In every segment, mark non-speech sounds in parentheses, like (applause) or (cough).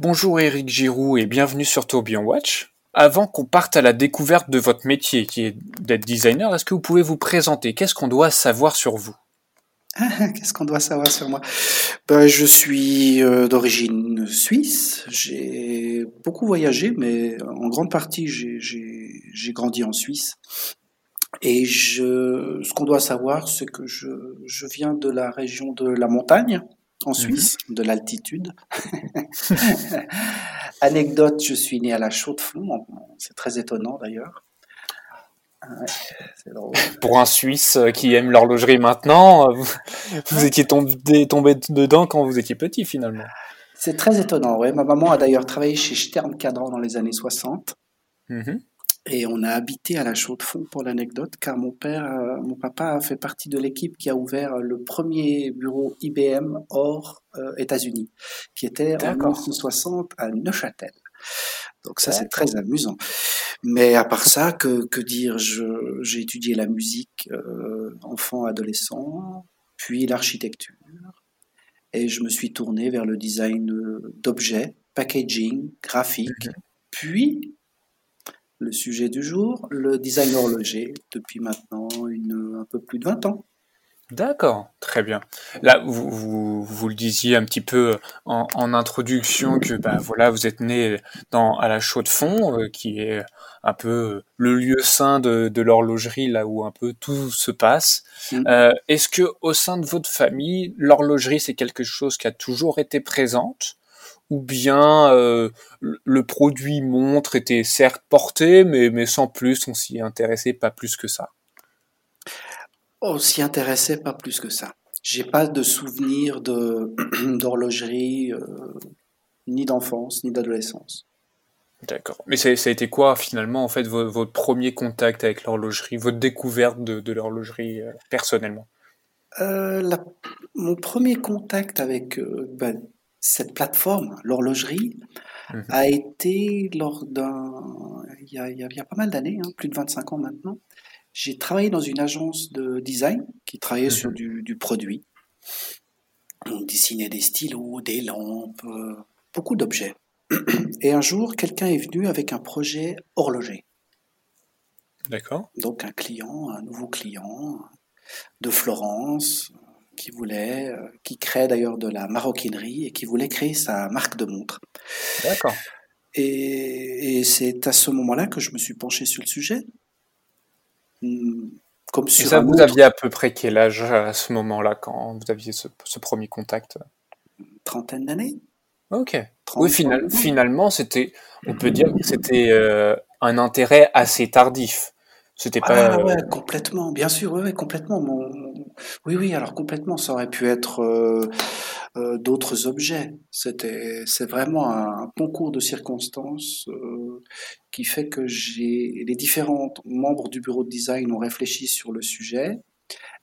Bonjour Eric Giroux et bienvenue sur Tourbillon Watch. Avant qu'on parte à la découverte de votre métier qui est d'être designer, est-ce que vous pouvez vous présenter? Qu'est-ce qu'on doit savoir sur vous? (laughs) Qu'est-ce qu'on doit savoir sur moi? Ben, Je suis euh, d'origine suisse. J'ai beaucoup voyagé, mais en grande partie, j'ai grandi en Suisse. Et ce qu'on doit savoir, c'est que je, viens de la région de la montagne, en mhm. Suisse, de l'altitude. (laughs) Anecdote, je suis né à la Chaux-de-Fonds. C'est très étonnant d'ailleurs. (laughs) Pour un Suisse euh, qui aime l'horlogerie maintenant, euh, vous, (laughs) étiez tombé, tombé, dedans quand vous étiez petit finalement. C'est très étonnant, ouais. Ma maman a d'ailleurs travaillé chez Stern Cadran dans les années 60. Mhm. Et on a habité à la Chaux-de-Fonds pour l'anecdote, car mon père, euh, mon papa a fait partie de l'équipe qui a ouvert le premier bureau IBM hors États-Unis, qui était en 1960 à Neuchâtel. Donc ça, c'est très amusant. Mais à part ça, que, que dire J'ai étudié la musique euh, enfant, adolescent, puis l'architecture. Et je me suis tourné vers le design d'objets, packaging, graphique. Mhm. Puis, le sujet du jour, le design horloger, depuis maintenant une, un peu plus de 20 ans. D'accord, très bien. Là, vous, vous, le disiez un petit peu en, introduction que bah, voilà, vous êtes né dans, à la Chaux-de-Fonds, euh, qui est un peu le lieu saint de, l'horlogerie, là où un peu tout se passe. Mm. Euh, est-ce que au sein de votre famille, l'horlogerie c'est quelque chose qui a toujours été présente, ou bien euh, le produit montre était certes porté, mais, mais sans plus, on s'y intéressait pas plus que ça on s'y intéressait pas plus que ça. J'ai pas de souvenir de (clears throat) d'horlogerie, euh, ni d'enfance, ni d'adolescence. D'accord. Mais ça, a été quoi finalement en fait votre, premier contact avec l'horlogerie, votre découverte de, l'horlogerie euh, personnellement? Euh, Mon premier contact avec ben, cette plateforme, l'horlogerie, mhm. a été lors d'un... Il y a, pas mal d'années, hein, plus de 25 ans maintenant, j'ai travaillé dans une agence de design qui travaillait sur mhm. du, produit. On dessinait des stylos, des lampes, euh, beaucoup d'objets. (clears throat) Et un jour, quelqu'un est venu avec un projet horloger. D'accord. Donc un client, un nouveau client de Florence, qui voulait, euh, qui crée d'ailleurs de la maroquinerie et qui voulait créer sa marque de montre. D'accord. Et, et c'est à ce moment-là que je me suis penché sur le sujet comme sur ça, vous aviez à peu près quel âge à ce moment-là quand vous aviez ce, premier contact? Trentaine d'années. Ok. oui, finalement, c'était, on peut dire que c'était euh, un intérêt assez tardif. C'était pas. Ah ouais, complètement, bien sûr, ouais, complètement. Oui, oui, alors complètement, ça aurait pu être euh, euh, d'autres objets. C'était, c'est vraiment un, concours de circonstances euh, qui fait que j'ai les différents membres du bureau de design ont réfléchi sur le sujet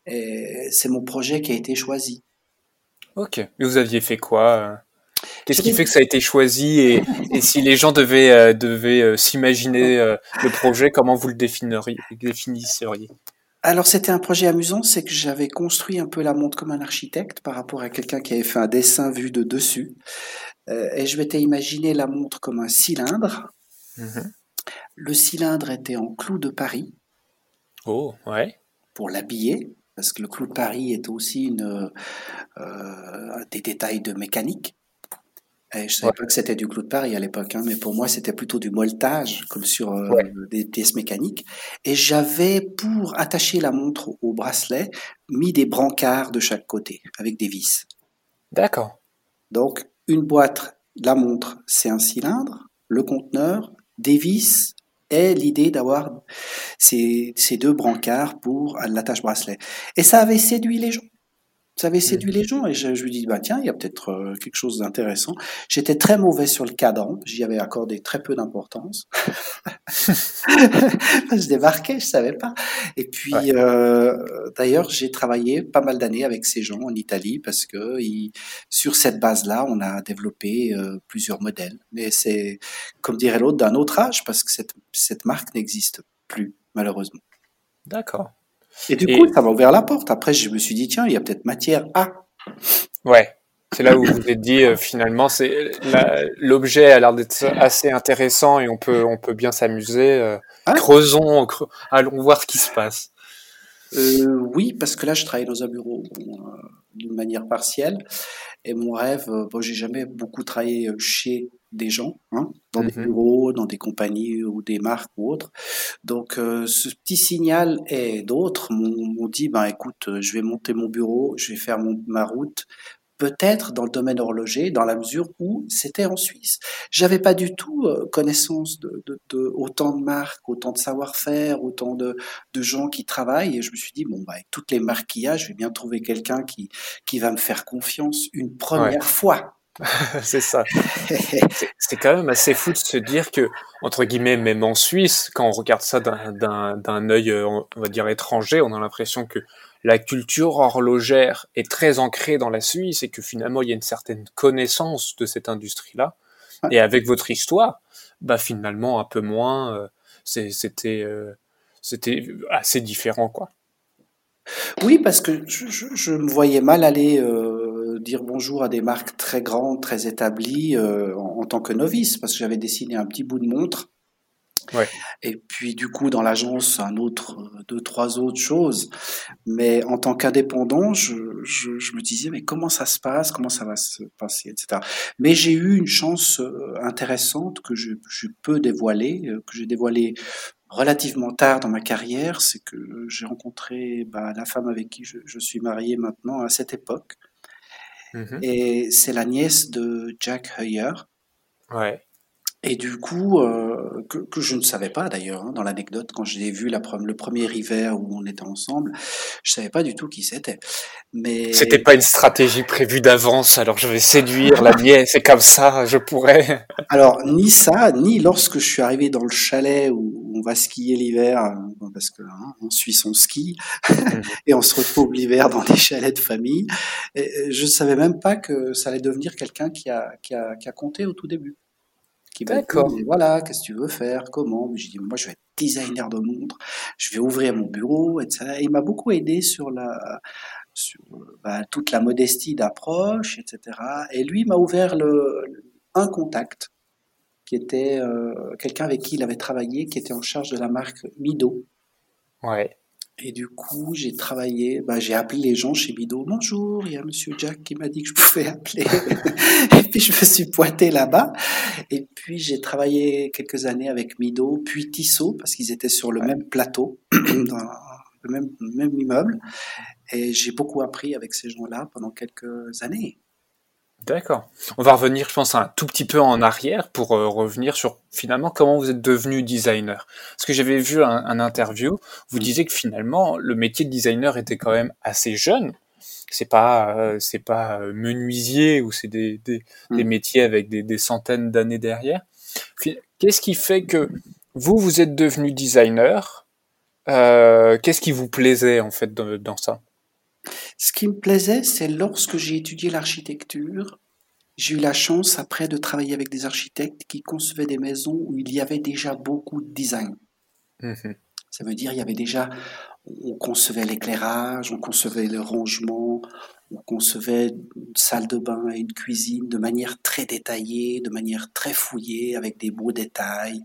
et c'est mon projet qui a été choisi. Ok. Et vous aviez fait quoi Qu'est-ce qui fait que ça a été choisi et, si les gens devaient, euh, devaient euh, s'imaginer euh, le projet, comment vous le définiriez, définisseriez? Alors c'était un projet amusant, c'est que j'avais construit un peu la montre comme un architecte par rapport à quelqu'un qui avait fait un dessin vu de dessus. et je m'étais imaginé la montre comme un cylindre. Mhm. Le cylindre était en clou de Paris. Oh, ouais. Pour l'habiller, parce que le clou de Paris est aussi une, des détails de mécanique. Et je savais pas que c'était du clou de Paris à l'époque, hein, mais pour moi c'était plutôt du moltage, comme sur euh, des pièces mécaniques. Et j'avais, pour attacher la montre au bracelet, mis des brancards de chaque côté, avec des vis. D'accord. Donc, une boîte, la montre, c'est un cylindre, le conteneur, des vis, et l'idée d'avoir ces, ces deux brancards pour l'attache bracelet. Et ça avait séduit les gens ça avait séduit les gens et je, lui dis bah tiens il y a peut-être euh, quelque chose d'intéressant. J'étais très mauvais sur le cadran, j'y avais accordé très peu d'importance. (laughs) je débarquais, je savais pas. Et puis euh, d'ailleurs j'ai travaillé pas mal d'années avec ces gens en Italie parce que sur cette base-là on a développé euh, plusieurs modèles. Mais c'est comme dirait l'autre d'un autre âge parce que cette, cette marque n'existe plus malheureusement. D'accord. Et du coup, ça m'a ouvert la porte. Après, je me suis dit, tiens, il y a peut-être matière à. Ouais. C'est là où vous vous êtes dit euh, finalement, c'est l'objet a l'air d'être assez intéressant et on peut on peut bien s'amuser. Euh, ah. creusons, allons voir ce qui se passe. Euh, oui, parce que là, je travaille dans un bureau d'une manière partielle. Et mon rêve, bon, j'ai jamais beaucoup travaillé chez des gens, hein, dans des mhm. bureaux, dans des compagnies ou des marques ou autres. Donc, ce petit signal et d'autres m'ont dit, ben écoute, je vais monter mon bureau, je vais faire mon, ma route peut-être dans le domaine horloger, dans la mesure où c'était en Suisse. J'avais pas du tout euh, connaissance de, autant de marques, autant de savoir-faire, autant de, gens qui travaillent. Et je me suis dit, bon, bah, avec toutes les marques qu'il y a, je vais bien trouver quelqu'un qui, qui va me faire confiance une première fois. (laughs) c'est ça. c'est quand même assez fou de se dire que, entre guillemets, même en Suisse, quand on regarde ça d'un œil, euh, on va dire, étranger, on a l'impression que la culture horlogère est très ancrée dans la Suisse et que finalement il y a une certaine connaissance de cette industrie-là. Et avec votre histoire, bah finalement un peu moins. Euh, c'était euh, c'était assez différent quoi. Oui, parce que je, me voyais mal aller euh, dire bonjour à des marques très grandes, très établies en, tant que novice, parce que j'avais dessiné un petit bout de montre et puis du coup dans l'agence un autre, deux trois autres choses. Mais en tant qu'indépendant, je, je, je, me disais mais comment ça se passe, comment ça va se passer, etc. Mais j'ai eu une chance euh, intéressante que je, je peux dévoiler, euh, que j'ai dévoilé relativement tard dans ma carrière, c'est que j'ai rencontré bah, la femme avec qui je, je, suis marié maintenant à cette époque. Mm-hmm. Et c'est la nièce de Jack Heyer. Ouais. Et du coup, euh, que, que, je ne savais pas d'ailleurs, hein, dans l'anecdote, quand j'ai vu la, le premier hiver où on était ensemble, je savais pas du tout qui c'était. Mais c'était pas une stratégie prévue d'avance. Alors je vais séduire la (laughs) mienne, c'est comme ça, je pourrais. alors ni ça, ni lorsque je suis arrivé dans le chalet où on va skier l'hiver, euh, parce que hein, on suit son ski mhm. (laughs) et on se retrouve l'hiver dans des chalets de famille. Et je savais même pas que ça allait devenir quelqu'un qui a, qui a, qui a compté au tout début. D'accord. Voilà, qu'est-ce que tu veux faire Comment? Je dis, moi, je vais être designer de montres, je vais ouvrir mon bureau, etc. Et il m'a beaucoup aidé sur la, sur bah, toute la modestie d'approche, etc. Et lui m'a ouvert le, un contact qui était euh, quelqu'un avec qui il avait travaillé, qui était en charge de la marque Mido. Ouais. Et du coup, j'ai travaillé, bah, j'ai appelé les gens chez Bido. Bonjour, il y a Monsieur Jack qui m'a dit que je pouvais appeler. (laughs) et puis je me suis pointé là-bas. Et puis j'ai travaillé quelques années avec Mido, puis Tissot, parce qu'ils étaient sur le même plateau, (clears throat) dans le même, même immeuble. Et j'ai beaucoup appris avec ces gens-là pendant quelques années. D'accord. On va revenir, je pense, un tout petit peu en arrière pour euh, revenir sur finalement comment vous êtes devenu designer. Parce que j'avais vu un, interview, vous disiez que finalement le métier de designer était quand même assez jeune. C'est pas euh, c'est pas euh, menuisier ou c'est des, des, mm. métiers avec des, des centaines d'années derrière. Qu'est-ce qui fait que vous vous êtes devenu designer? Qu'est-ce qui vous plaisait en fait dans ça? Ce qui me plaisait, c'est lorsque j'ai étudié l'architecture, j'ai eu la chance après de travailler avec des architectes qui concevaient des maisons où il y avait déjà beaucoup de design. Mhm. Ça veut dire il y avait déjà, on concevait l'éclairage, on concevait le rangement, on concevait une salle de bain et une cuisine de manière très détaillée, de manière très fouillée, avec des beaux détails.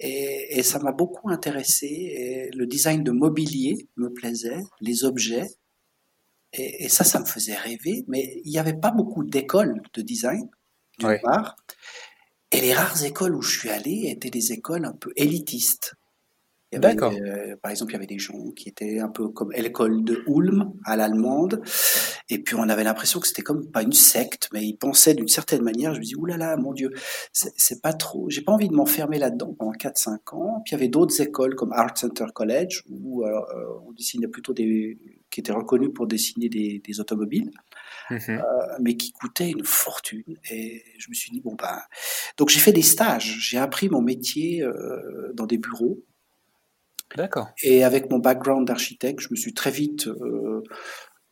Et, et ça m'a beaucoup intéressé. Et le design de mobilier me plaisait, les objets, et, ça, ça me faisait rêver, mais il n'y avait pas beaucoup d'écoles de design, d'une part. Et les rares écoles où je suis allé étaient des écoles un peu élitistes. D'accord. Euh, par exemple, il y avait des gens qui étaient un peu comme l'école de Ulm à l'allemande, et puis on avait l'impression que c'était comme pas une secte, mais ils pensaient d'une certaine manière. Je me dis oulala, mon Dieu, c'est pas trop. J'ai pas envie de m'enfermer là-dedans pendant 4-5 ans. Puis il y avait d'autres écoles comme Art Center College où euh, on dessinait plutôt des qui étaient reconnus pour dessiner des, des automobiles. Mhm. Euh, mais qui coûtaient une fortune. Et je me suis dit, bon, bah. Donc j'ai fait des stages, j'ai appris mon métier euh, dans des bureaux. D'accord. Et avec mon background d'architecte, je me suis très vite euh,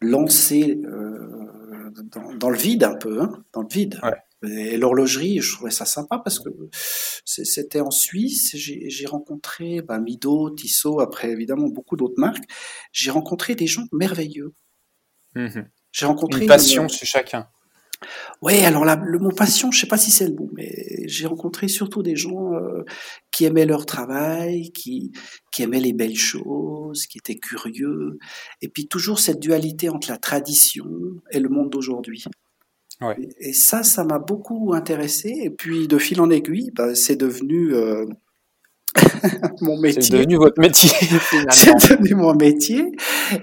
lancé dans, dans, le vide un peu, hein, dans le vide. Et l'horlogerie, je trouvais ça sympa parce que c'était en Suisse. J'ai rencontré ben, Mido, Tissot, après évidemment beaucoup d'autres marques. J'ai rencontré des gens merveilleux. Mhm. J'ai rencontré une passion chez chacun. Oui, alors le mot passion, je sais pas si c'est le bon, mais j'ai rencontré surtout des gens euh, qui aimaient leur travail, qui, qui aimaient les belles choses, qui étaient curieux, et puis toujours cette dualité entre la tradition et le monde d'aujourd'hui. Ouais. Et, ça, ça m'a beaucoup intéressé. Et puis de fil en aiguille, bah, c'est devenu euh, (laughs) mon métier. C'est devenu votre métier. (laughs) c'est devenu mon métier.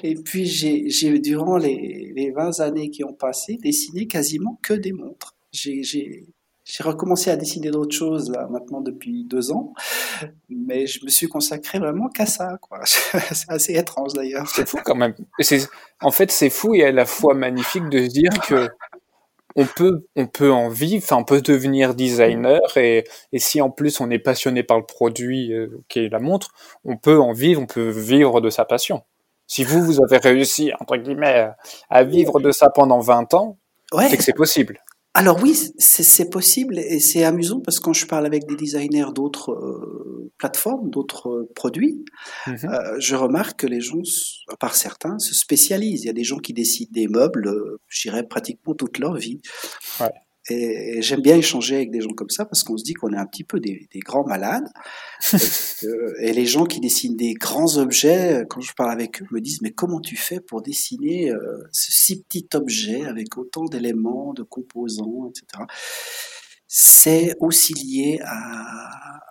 Et puis j'ai, durant les, les 20 années qui ont passé, dessiné quasiment que des montres. J'ai, recommencé à dessiner d'autres choses là maintenant depuis deux ans, mais je me suis consacré vraiment qu'à ça. Quoi. (laughs) c'est assez étrange d'ailleurs. C'est fou quand même. En fait, c'est fou et à la fois magnifique de se dire que on peut, on peut en vivre, enfin, on peut devenir designer et, et si en plus on est passionné par le produit euh, qui est la montre, on peut en vivre, on peut vivre de sa passion. Si vous, vous avez réussi, entre guillemets, à vivre de ça pendant 20 ans, c'est que c'est possible. Alors oui, c'est possible et c'est amusant parce que quand je parle avec des designers d'autres euh, plateformes, d'autres euh, produits, mhm. euh, je remarque que les gens, à part certains, se spécialisent. Il y a des gens qui décident des meubles, je dirais pratiquement toute leur vie. Ouais. Et, j'aime bien échanger avec des gens comme ça parce qu'on se dit qu'on est un petit peu des, des grands malades. (laughs) et les gens qui dessinent des grands objets, quand je parle avec eux, me disent mais comment tu fais pour dessiner euh, ce si petit objet avec autant d'éléments, de composants, etc c'est aussi lié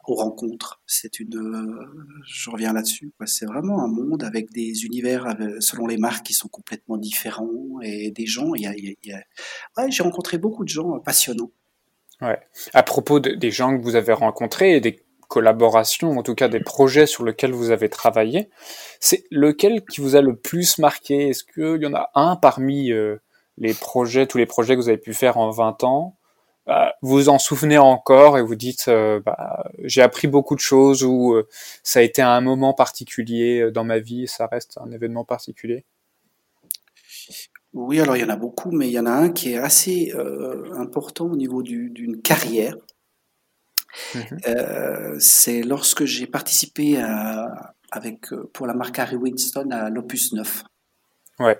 aux rencontres. C'est une, je reviens là-dessus. C'est vraiment un monde avec des univers selon les marques qui sont complètement différents et des gens. J'ai rencontré beaucoup de gens passionnants. Ouais. À propos des gens que vous avez rencontrés et des collaborations, en tout cas des projets sur lesquels vous avez travaillé, c'est lequel qui vous a le plus marqué? Est-ce qu'il y en a un parmi euh, les projets, tous les projets que vous avez pu faire en 20 ans? Bah, vous en souvenez encore et vous dites euh, bah, j'ai appris beaucoup de choses ou euh, ça a été un moment particulier euh, dans ma vie, ça reste un événement particulier? Oui, alors il y en a beaucoup, mais il y en a un qui est assez important au niveau d'une carrière. Mhm. c'est lorsque j'ai participé à, avec, pour la marque Harry Winston à l'Opus 9. Ouais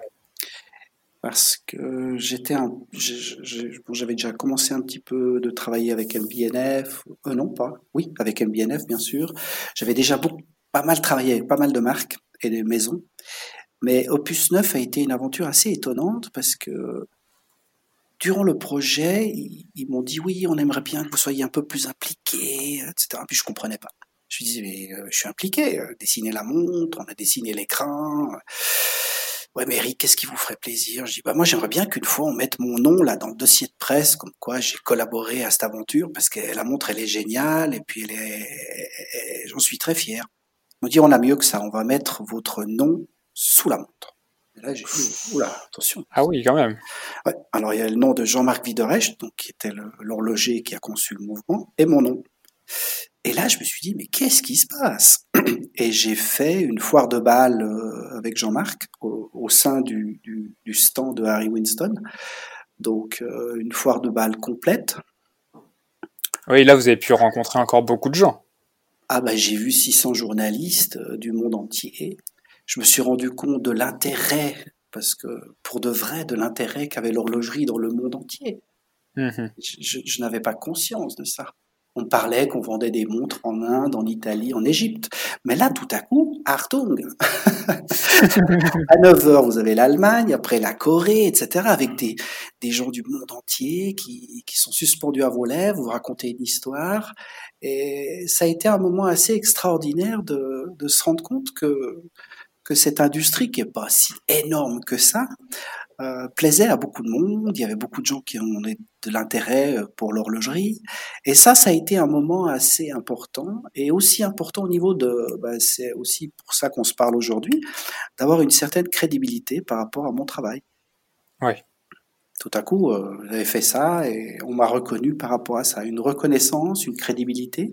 parce que j'étais j'avais déjà commencé un petit peu de travailler avec MBNF, euh, non pas, oui, avec MBNF bien sûr. J'avais déjà beaucoup, pas mal travaillé avec pas mal de marques et de maisons, mais Opus 9 a été une aventure assez étonnante parce que durant le projet, ils, m'ont dit oui, on aimerait bien que vous soyez un peu plus impliqué, etc. Puis je comprenais pas. Je disais mais euh, je suis impliqué, euh, dessiner la montre, on a dessiné l'écran. Ouais, mais Eric, qu'est-ce qui vous ferait plaisir? Je dis, bah moi j'aimerais bien qu'une fois on mette mon nom là dans le dossier de presse, comme quoi j'ai collaboré à cette aventure, parce que la montre elle est géniale et puis elle est, j'en suis très fier. On dit, on a mieux que ça, on va mettre votre nom sous la montre. Et là j'ai dit, oula, attention. Ah oui, quand même. Ouais, alors il y a le nom de Jean-Marc Viderecht, donc qui était l'horloger qui a conçu le mouvement, et mon nom. Et là, je me suis dit, mais qu'est-ce qui se passe? (clears throat) Et j'ai fait une foire de bal euh, avec Jean-Marc au, sein du, du, stand de Harry Winston. Donc, euh, une foire de bal complète. Oui, là, vous avez pu rencontrer encore beaucoup de gens. Ah bah, j'ai vu 600 journalistes euh, du monde entier. Je me suis rendu compte de l'intérêt, parce que pour de vrai, de l'intérêt qu'avait l'horlogerie dans le monde entier. Mmh je n'avais pas conscience de ça. On parlait qu'on vendait des montres en Inde, en Italie, en Égypte. Mais là, tout à coup, Hartung. (laughs) à 9 heures, vous avez l'Allemagne, après la Corée, etc., avec des, des gens du monde entier qui, qui sont suspendus à vos lèvres, vous racontez une histoire. Et ça a été un moment assez extraordinaire de, de se rendre compte que, que cette industrie, qui est pas si énorme que ça, euh, plaisait à beaucoup de monde. Il y avait beaucoup de gens qui ont de l'intérêt euh, pour l'horlogerie. Et ça, ça a été un moment assez important et aussi important au niveau de, bah, c'est aussi pour ça qu'on se parle aujourd'hui, d'avoir une certaine crédibilité par rapport à mon travail. Oui. Tout à coup, euh, j'avais fait ça et on m'a reconnu par rapport à ça, une reconnaissance, une crédibilité.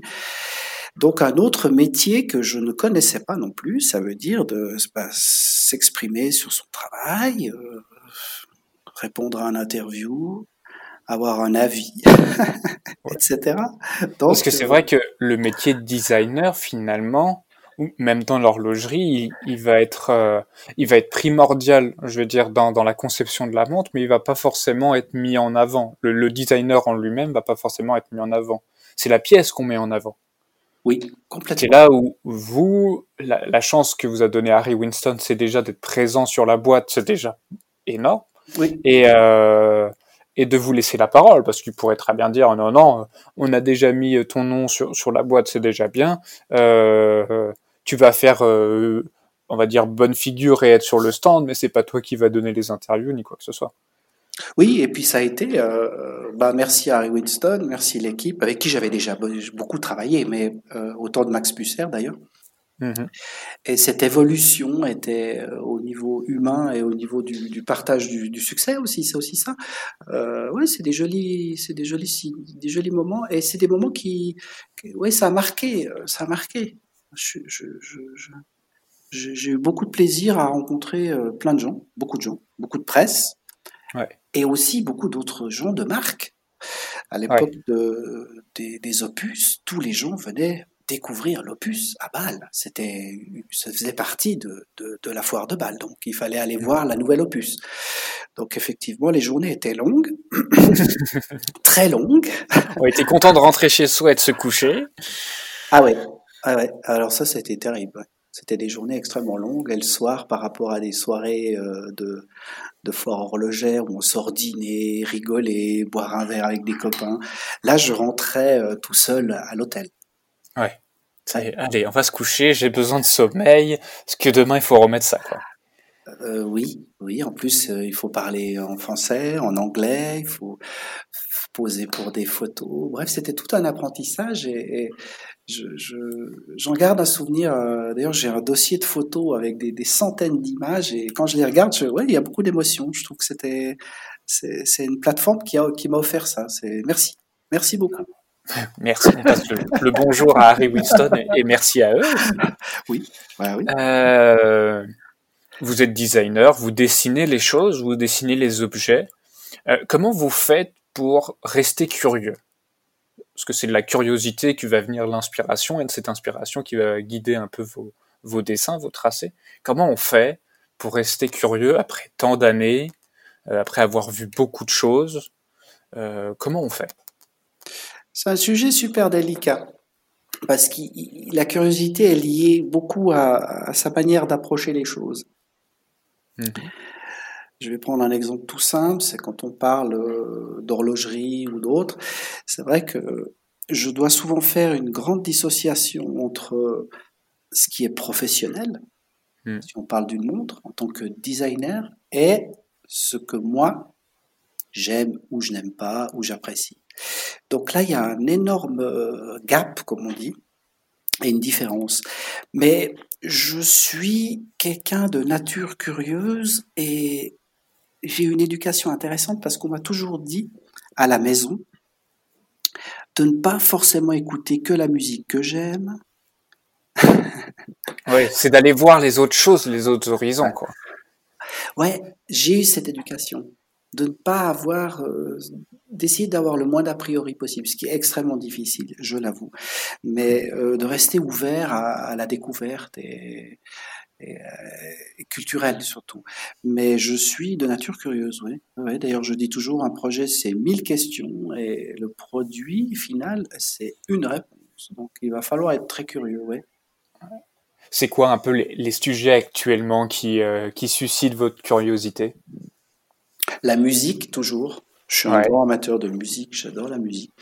Donc un autre métier que je ne connaissais pas non plus, ça veut dire de bah, s'exprimer sur son travail, euh, répondre à un interview, avoir un avis, (laughs) etc. Parce que c'est vrai que le métier de designer, finalement, même dans l'horlogerie, il, va être, euh, il va être primordial, je veux dire, dans, dans la conception de la montre, mais il va pas forcément être mis en avant. Le, designer en lui-même va pas forcément être mis en avant. C'est la pièce qu'on met en avant. Oui, complètement. C'est là où vous, la, chance que vous a donné Harry Winston, c'est déjà d'être présent sur la boîte, c'est déjà énorme. Oui. Et, euh, et de vous laisser la parole, parce qu'il pourrait très bien dire non, non, on a déjà mis ton nom sur, sur la boîte, c'est déjà bien. Euh, tu vas faire, euh, on va dire, bonne figure et être sur le stand, mais c'est pas toi qui va donner les interviews ni quoi que ce soit. Oui, et puis ça a été, euh, bah merci à Harry Winston, merci l'équipe avec qui j'avais déjà beaucoup travaillé, mais euh, autant de Max Pusser d'ailleurs. Mm-hmm. Et cette évolution était au niveau humain et au niveau du, partage du, succès aussi, c'est aussi ça. Euh, ouais, c'est des jolis, c'est des jolis, des jolis moments, et c'est des moments qui, ouais, ça a marqué, ça a marqué j'ai eu beaucoup de plaisir à rencontrer euh, plein de gens, beaucoup de gens, beaucoup de presse, et aussi beaucoup d'autres gens de marque. À l'époque des, opus, tous les gens venaient découvrir l'opus à Bâle. C'était, ça faisait partie de, la foire de Bâle, donc il fallait aller voir la nouvelle opus. Donc effectivement, les journées étaient longues, (laughs) très longues. On était content de rentrer chez soi et de se coucher. Ah ouais, ah ouais, alors ça, c'était terrible. C'était des journées extrêmement longues, et le soir, par rapport à des soirées euh, de, de fort horlogère où on sort dîner, rigoler, boire un verre avec des copains, là, je rentrais euh, tout seul à l'hôtel. Ouais. Allez, on va se coucher, j'ai besoin de sommeil, parce que demain, il faut remettre ça. Euh, oui, oui. En plus, il faut parler en français, en anglais, il faut poser pour des photos. Bref, c'était tout un apprentissage et, je, j'en garde un souvenir. Euh, d'ailleurs, j'ai un dossier de photos avec des, centaines d'images et quand je les regarde, je, il y a beaucoup d'émotions. Je trouve que c'était, c'est, une plateforme qui, a, qui m'a offert ça. Merci, merci beaucoup. Merci. On passe le, bonjour à Harry Winston et, merci à eux. Oui, oui. Euh, vous êtes designer, vous dessinez les choses, vous dessinez les objets. Euh, comment vous faites pour rester curieux? Parce que c'est de la curiosité qui va venir l'inspiration et de cette inspiration qui va guider un peu vos, vos dessins, vos tracés. Comment on fait pour rester curieux après tant d'années, euh, après avoir vu beaucoup de choses? Comment on fait? C'est un sujet super délicat parce que la curiosité est liée beaucoup à, sa manière d'approcher les choses. Mmh. Je vais prendre un exemple tout simple, c'est quand on parle euh, d'horlogerie ou d'autres, c'est vrai que je dois souvent faire une grande dissociation entre ce qui est professionnel, hmm. si on parle d'une montre en tant que designer, et ce que moi j'aime ou je n'aime pas ou j'apprécie. Donc là, il y a un énorme euh, gap, comme on dit, et une différence. Mais je suis quelqu'un de nature curieuse et j'ai une éducation intéressante parce qu'on m'a toujours dit à la maison de ne pas forcément écouter que la musique que j'aime. (laughs) oui, c'est d'aller voir les autres choses, les autres horizons, quoi. Ouais, j'ai eu cette éducation de ne pas avoir, euh, d'essayer d'avoir le moins d'a priori possible, ce qui est extrêmement difficile, je l'avoue, mais euh, de rester ouvert à, à la découverte et, et, euh, culturelle surtout. Mais je suis de nature curieuse, oui. D'ailleurs, je dis toujours, un projet, c'est mille questions et le produit final, c'est une réponse. Donc, il va falloir être très curieux, oui. C'est quoi un peu les, sujets actuellement qui, euh, qui suscitent votre curiosité? La musique, toujours. Je suis un grand amateur de musique, j'adore la musique.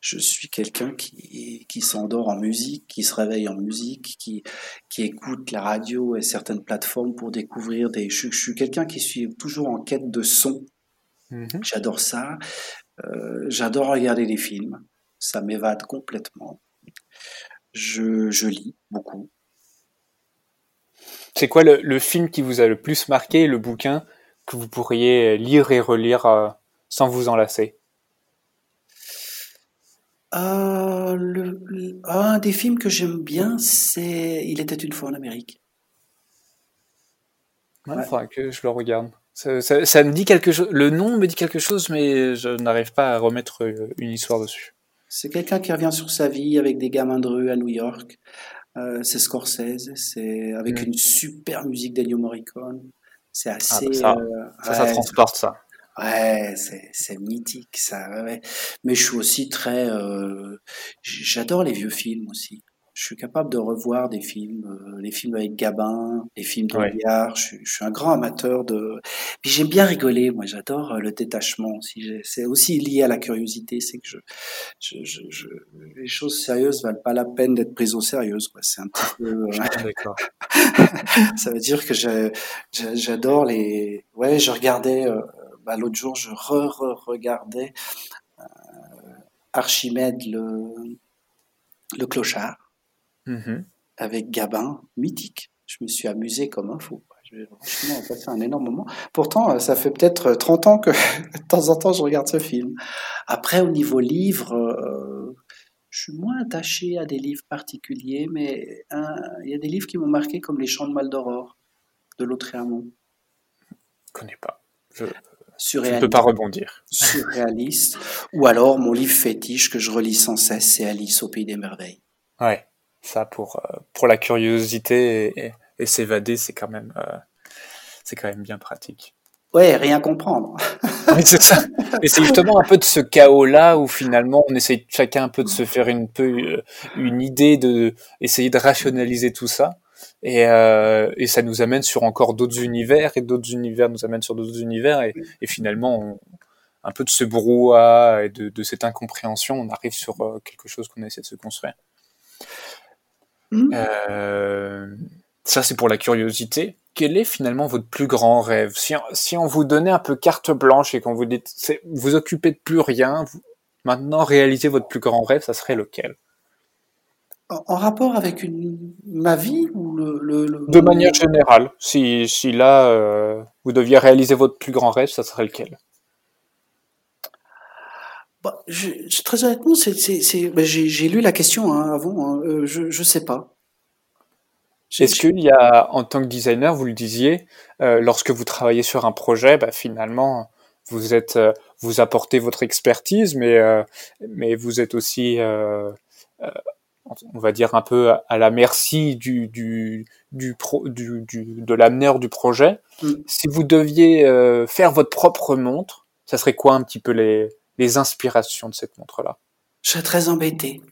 Je suis quelqu'un qui, qui s'endort en musique, qui se réveille en musique, qui, qui écoute la radio et certaines plateformes pour découvrir des... Je, suis quelqu'un qui suis toujours en quête de son. Mhm. J'adore ça. Euh, j'adore regarder des films. Ça m'évade complètement. Je, je lis beaucoup. C'est quoi le, le, film qui vous a le plus marqué, le bouquin que vous pourriez lire et relire euh, sans vous enlacer euh, le, Un des films que j'aime bien, c'est Il était une fois en Amérique. Il faudra que je le regarde. Ça, me dit quelque chose. Le nom me dit quelque chose, mais je n'arrive pas à remettre euh, une histoire dessus. C'est quelqu'un qui revient sur sa vie avec des gamins de rue à New York. c'est Scorsese, c'est avec mm. une super musique d'Ennio Morricone. C'est ah, assez. ça, ça, ça transporte ça. Ouais, c'est, c'est mythique ça. Ouais. Mais je suis aussi très. Euh, j'adore les vieux films aussi je suis capable de revoir des films, euh, les films avec Gabin, les films de ouais. Je, je, suis un grand amateur de. Puis j'aime bien rigoler. Moi, j'adore euh, le détachement aussi. C'est aussi lié à la curiosité. C'est que je, je, je, je, les choses sérieuses valent pas la peine d'être prises au sérieux. Quoi. C'est un petit peu. (laughs) Euh, D'accord. (laughs) Ça veut dire que j'adore les. Ouais, je regardais. Bah, L'autre jour, je re-regardais Archimède le le clochard. Mmh avec Gabin, mythique. Je me suis amusé comme un fou. J'ai franchement passé un énorme moment. Pourtant, euh, ça fait peut-être 30 ans que (laughs) de temps en temps je regarde ce film. Après, au niveau livre, euh, je suis moins attaché à des livres particuliers, mais il y a des livres qui m'ont marqué comme Les Chants de Maldoror de Lautréamont. Je ne connais pas. Je ne peux pas rebondir. Surréaliste. Ou alors, mon livre fétiche que je relis sans cesse, c'est Alice au Pays des Merveilles. Ouais ça pour euh, pour la curiosité et, s'évader, c'est quand même euh, c'est quand même bien pratique. Ouais, rien comprendre. (laughs) oui, c'est ça. Et c'est justement un peu de ce chaos-là où finalement on essaye chacun un peu de se faire une peu euh, une idée de essayer de rationaliser tout ça. Et, euh, et ça nous amène sur encore d'autres univers et d'autres univers nous amènent sur d'autres univers et, et finalement un peu de ce brouhaha et de, de, cette incompréhension, on arrive sur quelque chose qu'on essaie de se construire. Mmh. Euh, ça, c'est pour la curiosité. Quel est finalement votre plus grand rêve? Si, si, on vous donnait un peu carte blanche et qu'on vous dit, vous occupez de plus rien, vous, maintenant réaliser votre plus grand rêve, ça serait lequel? En, rapport avec une, ma vie ou le, le, De manière générale, si, si là euh, vous deviez réaliser votre plus grand rêve, ça serait lequel? Bah, je, très honnêtement, c'est, bah, j'ai, lu la question hein, avant. Hein, euh, je ne sais pas. Est-ce qu'il y a, en tant que designer, vous le disiez, euh, lorsque vous travaillez sur un projet, bah, finalement, vous êtes, euh, vous apportez votre expertise, mais mais vous êtes aussi, on va dire un peu à la merci du du du, pro, du, du de l'ameneur du projet. Mm. Si vous deviez faire votre propre montre, ça serait quoi un petit peu les les inspirations de cette montre-là? Je serais très embêté.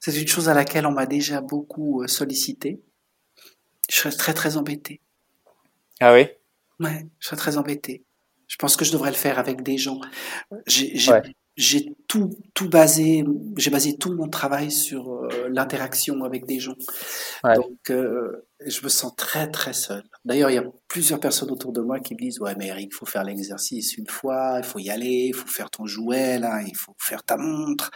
C'est une chose à laquelle on m'a déjà beaucoup euh, sollicité. Je serais très très embêté. Ah oui? Ouais, je serais très embêté. Je pense que je devrais le faire avec des gens. J'ai j'ai tout, tout basé, j'ai basé tout mon travail sur euh, l'interaction avec des gens. Donc, euh, je me sens très, très seul. D'ailleurs, il y a plusieurs personnes autour de moi qui me disent, ouais, mais Eric, il faut faire l'exercice une fois, il faut y aller, il faut faire ton jouet, là, il faut faire ta montre.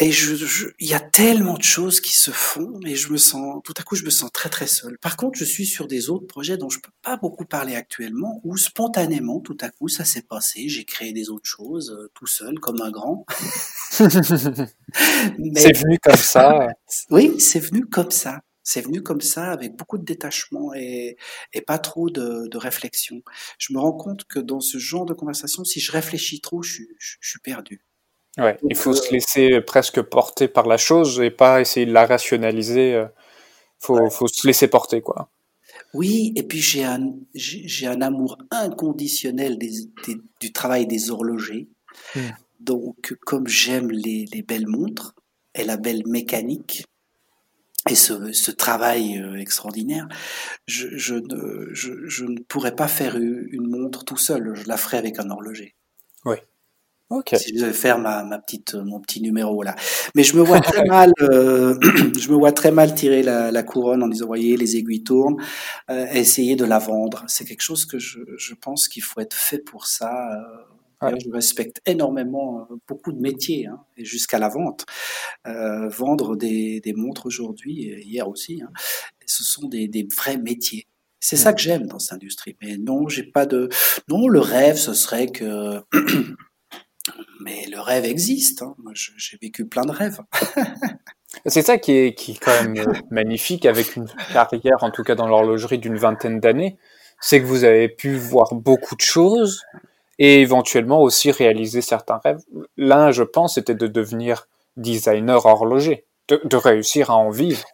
Et je, il y a tellement de choses qui se font et je me sens, tout à coup, je me sens très très seul. Par contre, je suis sur des autres projets dont je peux pas beaucoup parler actuellement, où spontanément, tout à coup, ça s'est passé. J'ai créé des autres choses euh, tout seul, comme un grand. (laughs) c'est venu comme ça. oui, c'est venu comme ça. C'est venu comme ça, avec beaucoup de détachement et, et pas trop de, de, réflexion. Je me rends compte que dans ce genre de conversation, si je réfléchis trop, je, je, je suis perdu. Ouais, il faut se laisser presque porter par la chose et pas essayer de la rationaliser. Euh, faut, faut se laisser porter, quoi. Oui, et puis j'ai un, j'ai un amour inconditionnel des, du travail des horlogers. Hmm. Donc, comme j'aime les, les, belles montres et la belle mécanique et ce, ce travail euh, extraordinaire, je, je, ne, je, je ne pourrais pas faire une montre tout seul. Je la ferai avec un horloger. Oui. Si je devais faire ma, ma, petite, mon petit numéro là. Mais je me vois très mal, euh, (clears throat) je me vois très mal tirer la, la, couronne en disant, voyez, les aiguilles tournent, euh, essayer de la vendre. C'est quelque chose que je, je pense qu'il faut être fait pour ça. Euh, Je respecte énormément euh, beaucoup de métiers, hein, et jusqu'à la vente. Euh, vendre des, des montres aujourd'hui, hier aussi, hein, ce sont des, des vrais métiers. C'est ça mm. que j'aime dans cette industrie. Mais non, j'ai pas de. Non, le rêve, ce serait que (clears throat) Mais le rêve existe. Hein. Moi, j'ai vécu plein de rêves. (laughs) C'est ça qui est, qui est quand même euh, magnifique avec une carrière, en tout cas dans l'horlogerie, d'une vingtaine d'années. C'est que vous avez pu voir beaucoup de choses et éventuellement aussi réaliser certains rêves. L'un, je pense, c'était de devenir designer horloger, de, de réussir à en vivre.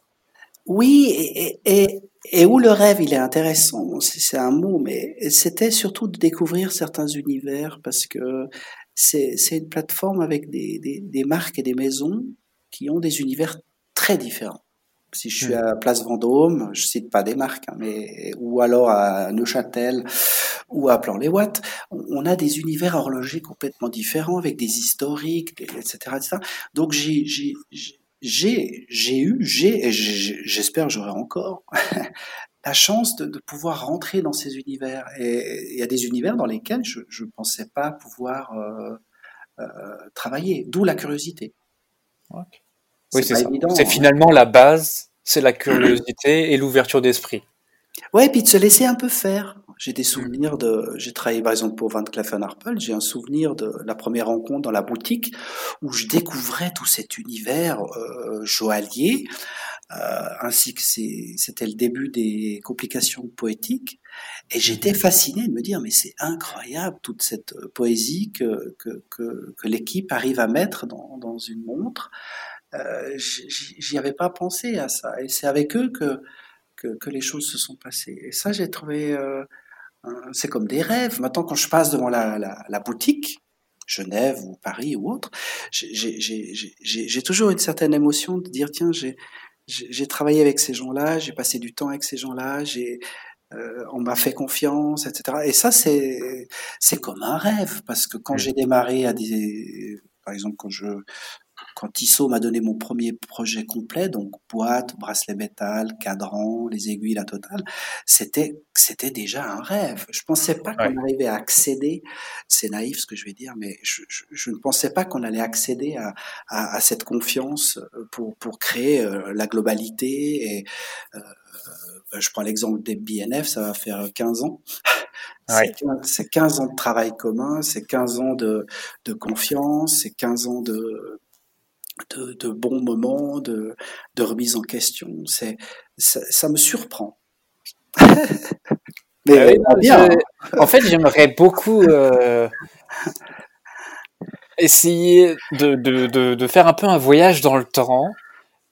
Oui, et, et, et, où le rêve, il est intéressant, c'est un mot, mais c'était surtout de découvrir certains univers parce que c'est une plateforme avec des, des, des, marques et des maisons qui ont des univers très différents. Si je suis hmm. à Place Vendôme, je cite pas des marques, hein, mais ou alors à Neuchâtel ou à Plan-les-Ouates, on a des univers horlogers complètement différents avec des historiques, etc., etc. Donc j'ai j'ai eu j'ai et j'espère j'aurai encore (laughs) la chance de, de, pouvoir rentrer dans ces univers. Et il y a des univers dans lesquels je je pensais pas pouvoir euh, euh, travailler d'où la curiosité. Oui c'est ça. c'est hein. finalement la base c'est la curiosité et l'ouverture d'esprit. Ouais et puis de se laisser un peu faire. J'ai des souvenirs de, j'ai travaillé par exemple pour Van Cleef Arpels, j'ai un souvenir de la première rencontre dans la boutique où je découvrais tout cet univers euh, joaillier, ainsi que c'était le début des complications poétiques, et j'étais fasciné de me dire mais c'est incroyable toute cette poésie que que, l'équipe arrive à mettre dans, une montre. Euh, J'y avais pas pensé à ça, et c'est avec eux que que, les choses se sont passées. Et ça, j'ai trouvé euh, euh, c'est comme des rêves. Maintenant, quand je passe devant la, la, la boutique, Genève ou Paris ou autre, j'ai toujours une certaine émotion de dire tiens, j'ai travaillé avec ces gens-là, j'ai passé du temps avec ces gens-là, j'ai euh, on m'a fait confiance, etc. Et ça, c'est c'est comme un rêve parce que quand j'ai démarré à des, par exemple, quand je quand Tissot m'a donné mon premier projet complet, donc boîte, bracelet métal, cadran, les aiguilles, la totale, c'était c'était déjà un rêve. Je pensais pas qu'on arrivait à accéder, c'est naïf ce que je vais dire, mais je, je, je ne pensais pas qu'on allait accéder à, à, à, cette confiance pour pour créer euh, la globalité. Et euh, je prends l'exemple des BNF, ça va faire 15 ans. C'est 15 ans de travail commun, c'est 15 ans de, de confiance, c'est 15 ans de, de, bons moments, de, remise en question. C'est, ça, me surprend. (laughs) Mais ah bien. Hein. En fait, j'aimerais beaucoup euh, essayer de, faire un peu un voyage dans le temps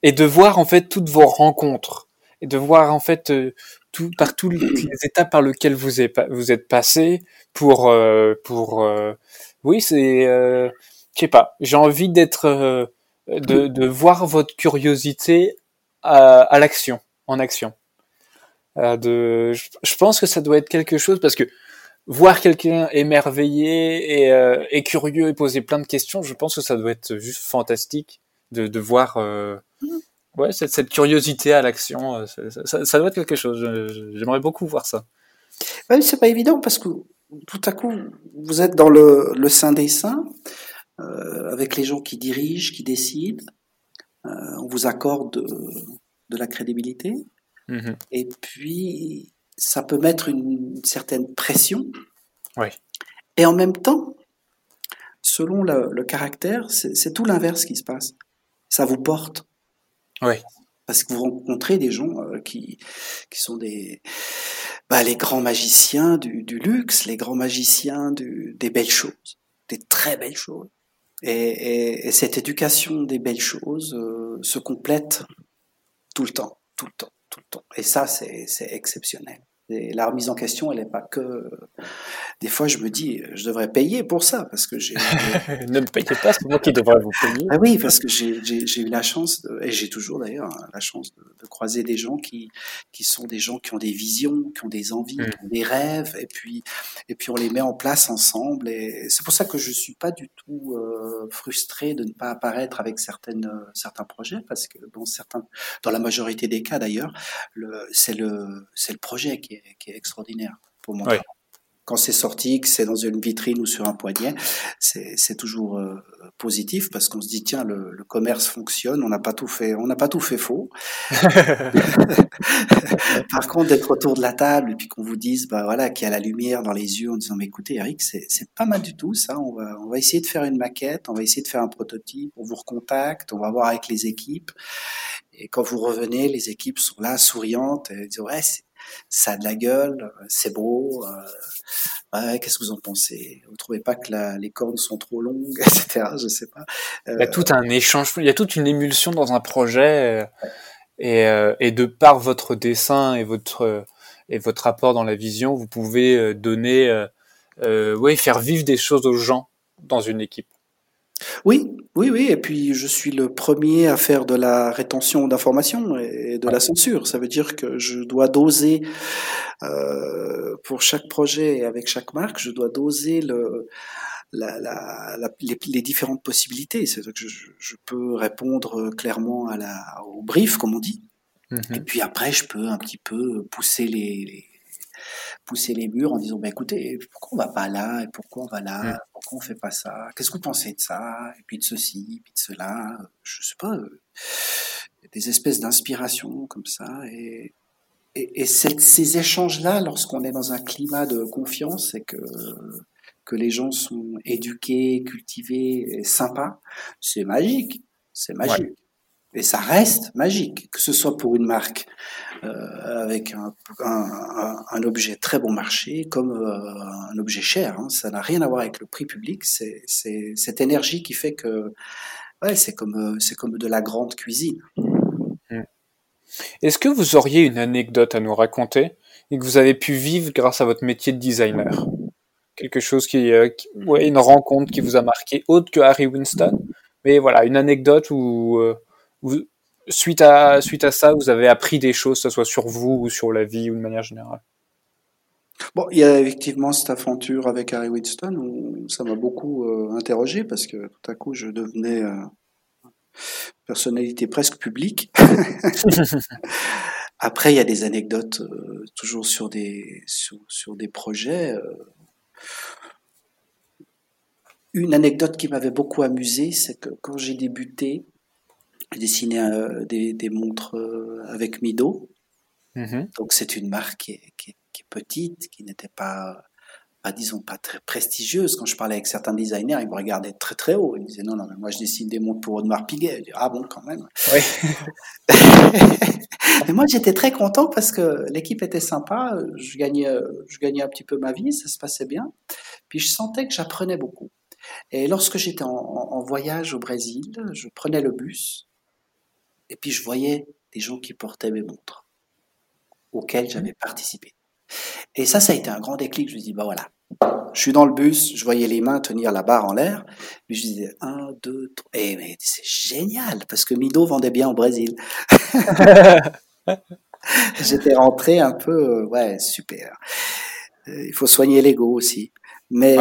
et de voir en fait toutes vos rencontres et de voir en fait euh, tout, par toutes les étapes par lesquelles vous êtes, vous êtes passé pour euh, pour oui c'est je sais pas j'ai envie d'être de, de voir votre curiosité à, à l'action, en action. Euh, de, je, pense que ça doit être quelque chose parce que voir quelqu'un émerveillé et, euh, et, curieux et poser plein de questions, je pense que ça doit être juste fantastique de, de voir euh, ouais, cette, cette, curiosité à l'action. Euh, ça, ça, ça, doit être quelque chose. J'aimerais beaucoup voir ça. Ouais, c'est pas évident parce que tout à coup, vous êtes dans le, le sein des saints. Euh, avec les gens qui dirigent, qui décident. Euh, on vous accorde de, la crédibilité. Mhm. Et puis, ça peut mettre une, certaine pression. Oui. Et en même temps, selon le, caractère, c'est tout l'inverse qui se passe. Ça vous porte. Oui. Parce que vous rencontrez des gens euh, qui, qui sont des, bah, les grands magiciens du, luxe, les grands magiciens des belles choses, des très belles choses. Et, et, et, cette éducation des belles choses euh, se complète tout le temps, tout le temps, tout le temps. Et ça, c'est exceptionnel. Et la remise en question, elle n'est pas que. Des fois, je me dis, je devrais payer pour ça parce que j'ai. (laughs) ne me payez pas, c'est moi qui devrais vous payer. Ah oui, parce que j'ai eu la chance, de, et j'ai toujours d'ailleurs la chance de, de, croiser des gens qui qui sont des gens qui ont des visions, qui ont des envies, mm. qui ont des rêves, et puis et puis on les met en place ensemble. Et c'est pour ça que je suis pas du tout euh, frustré de ne pas apparaître avec certaines euh, certains projets parce que dans certains, dans la majorité des cas d'ailleurs, c'est le c'est le projet qui est qui est extraordinaire pour moi. Quand c'est sorti, que c'est dans une vitrine ou sur un poignet, c'est toujours euh, positif parce qu'on se dit tiens le, le commerce fonctionne, on n'a pas tout fait, on n'a pas tout fait faux. (laughs) Par contre, d'être autour de la table et puis qu'on vous dise bah voilà qu'il y a la lumière dans les yeux en disant mais écoutez Eric c'est pas mal du tout ça, on va on va essayer de faire une maquette, on va essayer de faire un prototype, on vous recontacte, on va voir avec les équipes et quand vous revenez, les équipes sont là souriantes et disent ouais ça a de la gueule, c'est beau. Euh, qu'est-ce que vous en pensez? Vous trouvez pas que la, les cordes sont trop longues, (laughs) etc. Je sais pas. Il y a tout un échange, il y a toute une émulsion dans un projet. Euh, Et, et de par votre dessin et votre et votre apport dans la vision, vous pouvez donner, oui, faire vivre des choses aux gens dans une équipe. Oui, oui, oui. Et puis, je suis le premier à faire de la rétention d'informations et de la censure. Ça veut dire que je dois doser euh, pour chaque projet et avec chaque marque, je dois doser le, la, la, les, différentes possibilités. C'est-à-dire que je, je, peux répondre clairement à la, au brief, comme on dit. Mm-hmm. Et puis après, je peux un petit peu pousser les, les pousser les murs en disant bah, écoutez, pourquoi on va pas là et pourquoi on va là? Mm. Pourquoi on fait pas ça? Qu'est-ce que vous pensez de ça? Et puis de ceci, et puis de cela. Je sais pas. Euh, des espèces d'inspiration comme ça. Et, et, ces échanges-là, lorsqu'on est dans un climat de confiance et que que les gens sont éduqués, cultivés et sympas, c'est magique. C'est magique. Et ça reste magique, que ce soit pour une marque euh, avec un, objet très bon marché comme euh, un objet cher. Hein. Ça n'a rien à voir avec le prix public. C'est cette énergie qui fait que c'est comme, euh, c'est comme de la grande cuisine. Mm. Est-ce que vous auriez une anecdote à nous raconter et que vous avez pu vivre grâce à votre métier de designer? Quelque chose qui, euh, une rencontre qui vous a marqué, autre que Harry Winston, mais voilà, une anecdote où suite, à, suite à ça, vous avez appris des choses, que ce soit sur vous ou sur la vie ou de manière générale? Bon, il y a effectivement cette aventure avec Harry Winston où ça m'a beaucoup euh, interrogé parce que tout à coup je devenais euh, personnalité presque publique. (laughs) Après, il y a des anecdotes euh, toujours sur des sur, sur des projets. Une anecdote qui m'avait beaucoup amusé, c'est que quand j'ai débuté, j'ai dessiné euh, des, des, montres euh, avec Mido. Mm-hmm. Donc c'est une marque qui est, qui, est, qui est petite, qui n'était pas, pas, disons, pas très prestigieuse. Quand je parlais avec certains designers, ils me regardaient très très haut. Ils me disaient non, non, mais moi je dessine des montres pour Audemars Piguet. Je dis, ah bon, quand même. Oui. (laughs) mais moi j'étais très content parce que l'équipe était sympa. Je gagnais, je gagnais un petit peu ma vie, ça se passait bien. Puis je sentais que j'apprenais beaucoup. Et lorsque j'étais en, en, voyage au Brésil, je prenais le bus et puis je voyais des gens qui portaient mes montres, auxquelles mmh. j'avais participé. Et ça, ça a été un grand déclic. Je me dis, bah voilà, je suis dans le bus, je voyais les mains tenir la barre en l'air, puis je disais, un, deux, trois. Et mais c'est génial, parce que Mido vendait bien au Brésil. (laughs) J'étais rentré un peu, ouais, super. Euh, il faut soigner l'ego aussi. Mais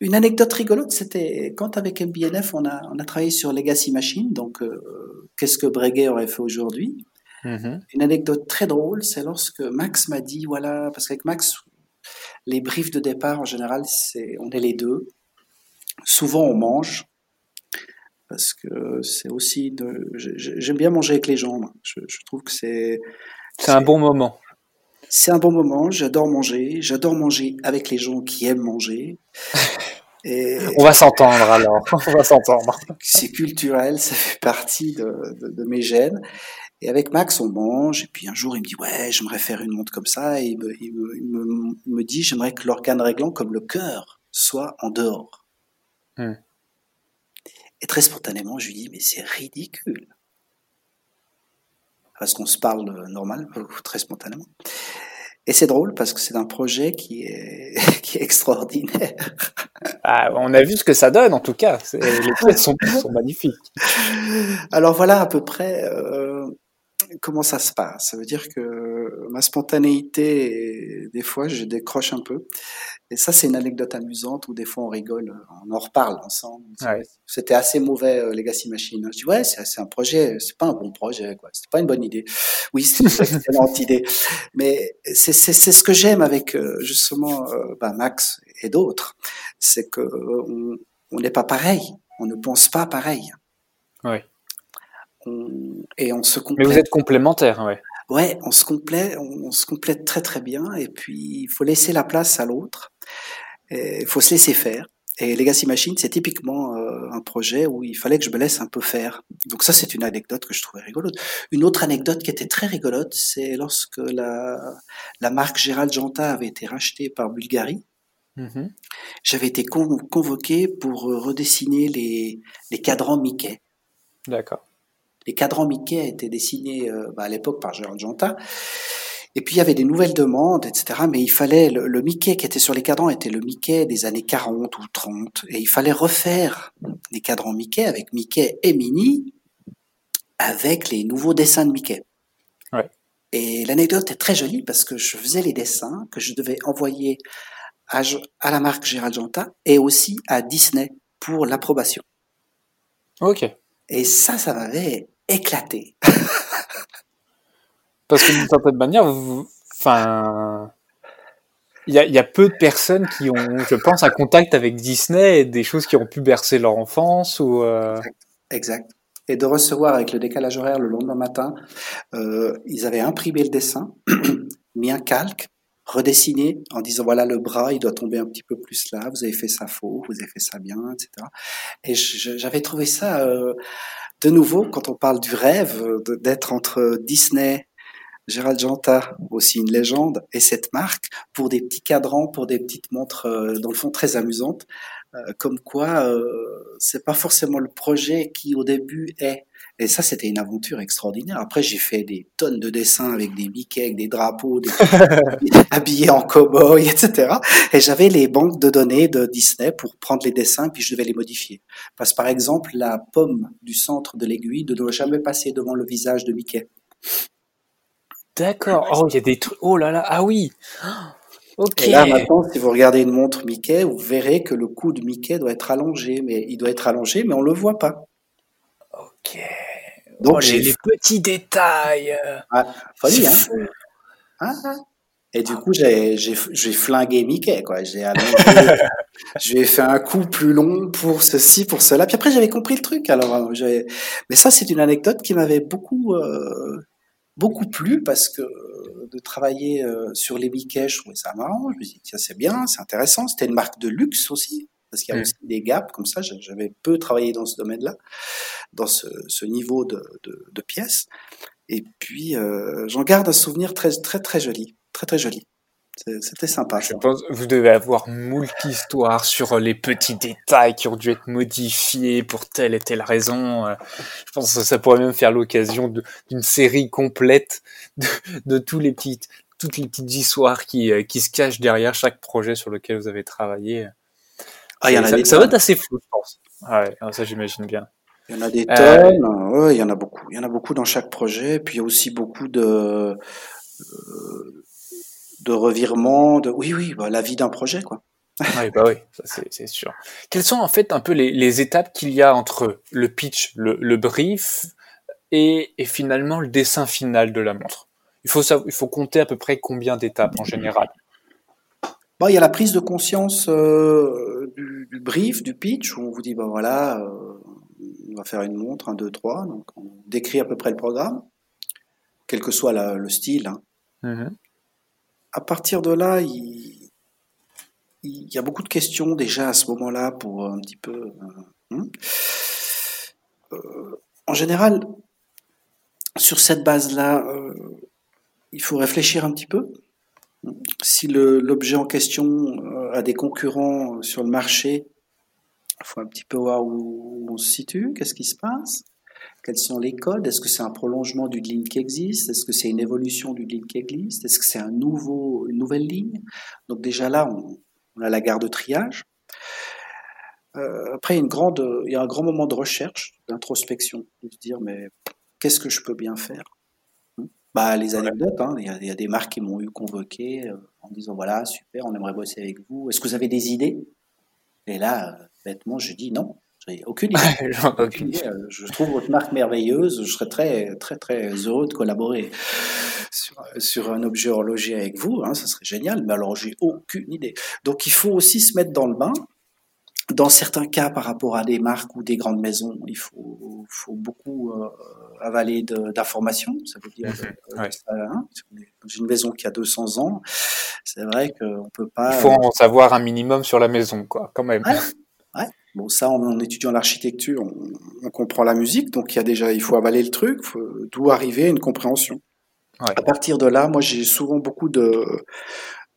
une anecdote rigolote, c'était quand avec MBNF, on a, on a travaillé sur Legacy Machine, donc euh, qu'est-ce que Breguet aurait fait aujourd'hui. Mm-hmm. Une anecdote très drôle, c'est lorsque Max m'a dit, voilà, parce qu'avec Max, les briefs de départ, en général, c'est on est les deux. Souvent, on mange, parce que c'est aussi. J'aime bien manger avec les gens. Je, je trouve que c'est... C'est un bon moment. C'est un bon moment, j'adore manger, j'adore manger avec les gens qui aiment manger. (laughs) Et on va s'entendre alors, (laughs) on va s'entendre. C'est culturel, ça fait partie de, de, de, mes gènes. Et avec Max, on mange, et puis un jour, il me dit, ouais, j'aimerais faire une montre comme ça, et il me, il me, il me, il me dit, j'aimerais que l'organe réglant, comme le cœur, soit en dehors. Hmm. Et très spontanément, je lui dis, mais c'est ridicule. Parce qu'on se parle normal, très spontanément. Et c'est drôle parce que c'est un projet qui est, (laughs) qui est extraordinaire. Ah, on a vu ce que ça donne en tout cas. Les pièces sont, sont, magnifiques. Alors voilà à peu près euh, comment ça se passe. Ça veut dire que ma spontanéité, des fois, je décroche un peu. Et ça, c'est une anecdote amusante où des fois on rigole, on en reparle ensemble. C'était assez mauvais, euh, Legacy Machine. Je dis, ouais, c'est un projet, c'est pas un bon projet, quoi. C'était pas une bonne idée. Oui, c'est une excellente (laughs) idée. Mais c'est ce que j'aime avec, euh, justement, euh, bah, Max et d'autres. C'est que on n'est pas pareil. On ne pense pas pareil. Oui. On, et on se complète. Mais vous êtes complémentaires, ouais. Ouais, on se complète, on, se complète très très bien. Et puis, il faut laisser la place à l'autre. Il faut se laisser faire. Et Legacy Machine, c'est typiquement euh, un projet où il fallait que je me laisse un peu faire. Donc ça, c'est une anecdote que je trouvais rigolote. Une autre anecdote qui était très rigolote, c'est lorsque la, la marque Gérald Janta avait été rachetée par Bulgarie. Mm-hmm. J'avais été convoqué pour redessiner les, les cadrans Mickey. D'accord. Les cadrans Mickey étaient dessinés bah, à l'époque par Gérald Janta. Et puis il y avait des nouvelles demandes, etc. Mais il fallait le, Mickey qui était sur les cadrans était le Mickey des années 40 ou 30, et il fallait refaire les cadrans Mickey avec Mickey et Minnie avec les nouveaux dessins de Mickey. Ouais. Et l'anecdote est très jolie parce que je faisais les dessins que je devais envoyer à, à la marque Gérald Janta et aussi à Disney pour l'approbation. Ok. Et ça, ça m'avait éclaté. Parce que d'une certaine manière, enfin, il y a, peu de personnes qui ont, je pense, un contact avec Disney et des choses qui ont pu bercer leur enfance ou. Euh, exact. Et de recevoir avec le décalage horaire le lendemain matin, euh, ils avaient imprimé le dessin, (clears throat) mis un calque, redessiné en disant voilà le bras il doit tomber un petit peu plus là, vous avez fait ça faux, vous avez fait ça bien, etc. Et j'avais trouvé ça euh, de nouveau quand on parle du rêve d'être entre Disney Gérald Janta, aussi une légende, et cette marque pour des petits cadrans, pour des petites montres, euh, dans le fond très amusantes, euh, comme quoi euh, c'est pas forcément le projet qui au début est. Et ça, c'était une aventure extraordinaire. Après, j'ai fait des tonnes de dessins avec des Mickey, avec des drapeaux, des... (laughs) habillés en cow-boy, etc. Et j'avais les banques de données de Disney pour prendre les dessins, puis je devais les modifier. Parce par exemple, la pomme du centre de l'aiguille ne doit jamais passer devant le visage de Mickey. D'accord. Oh, il y a des trucs. Oh là là. Ah oui. Ok. Et là, maintenant, si vous regardez une montre Mickey, vous verrez que le cou de Mickey doit être allongé, mais il doit être allongé, mais on le voit pas. Ok. Donc oh, j'ai les petits détails. Ah, folie, hein. Ah, ah. Et du coup, j'ai j'ai flingué Mickey, quoi. J'ai (laughs) je lui ai fait un coup plus long pour ceci, pour cela. Puis après, j'avais compris le truc. Alors, euh, mais ça, c'est une anecdote qui m'avait beaucoup euh, beaucoup plu parce que de travailler euh, sur les Mickey, je trouvais ça marrant. Je me suis dit, c'est bien, c'est intéressant. C'était une marque de luxe aussi, parce qu'il y a mm. aussi des gaps comme ça. J'avais peu travaillé dans ce domaine-là, dans ce, niveau de, de, pièces. Et puis, euh, j'en garde un souvenir très, très, très joli. Très, très joli. C'était sympa. Je pense que vous devez avoir moult histoires sur les petits détails qui ont dû être modifiés pour telle et telle raison. Euh, je pense que ça pourrait même faire l'occasion d'une série complète de, tous les petites, toutes les petites histoires qui, euh, qui se cachent derrière chaque projet sur lequel vous avez travaillé. Ah, il y en a ça, des ça va être assez fou, je pense. Ah ouais, ça j'imagine bien. Il y en a des euh, tonnes, il y en a beaucoup. Il y en a beaucoup dans chaque projet. Puis il y a aussi beaucoup de, de revirement, de oui, oui, bah, la vie d'un projet, quoi. oui, bah oui, c'est sûr. Quelles sont en fait un peu les, étapes qu'il y a entre le pitch, le, brief et, finalement le dessin final de la montre? Il faut, il faut compter à peu près combien d'étapes en général? Il y a la prise de conscience euh, du, brief, du pitch, où on vous dit, bah voilà, euh, on va faire une montre, un, deux, trois, donc on décrit à peu près le programme, quel que soit le style. Hein. Mm-hmm à partir de là, il, y a beaucoup de questions déjà à ce moment-là pour un petit peu. Euh, hein. euh, en général, sur cette base-là, euh, il faut réfléchir un petit peu. Si l'objet en question a des concurrents sur le marché, il faut un petit peu voir où on se situe, qu'est-ce qui se passe. Quels sont les codes Est-ce que c'est un prolongement d'une ligne qui existe Est-ce que c'est une évolution d'une ligne qui existe Est-ce que c'est un nouveau, une nouvelle ligne Donc déjà là, on, a la gare de triage. Euh, après, il y a un grand moment de recherche, d'introspection, de se dire mais qu'est-ce que je peux bien faire? Bah, les anecdotes, hein, il, y a, des marques qui m'ont eu convoqué euh, en disant voilà super, on aimerait bosser avec vous. Est-ce que vous avez des idées? Et là, bêtement, je dis non. J'ai (laughs) aucune idée. Euh, je trouve votre marque merveilleuse. Je serais très, très, très heureux de collaborer sur, un objet horloger avec vous. Hein, ça serait génial. Mais alors, j'ai aucune idée. Donc, il faut aussi se mettre dans le bain. Dans certains cas, par rapport à des marques ou des grandes maisons, il faut, faut beaucoup euh, avaler d'informations. Ça veut dire, mhm. euh, hein, j'ai une maison qui a 200 ans. C'est vrai qu'on peut pas. Il faut en savoir un minimum sur la maison, quoi, quand même. Bon, ça, en, étudiant l'architecture, on, comprend la musique, donc il y a déjà, il faut avaler le truc, d'où arriver une compréhension. À partir de là, moi, j'ai souvent beaucoup de,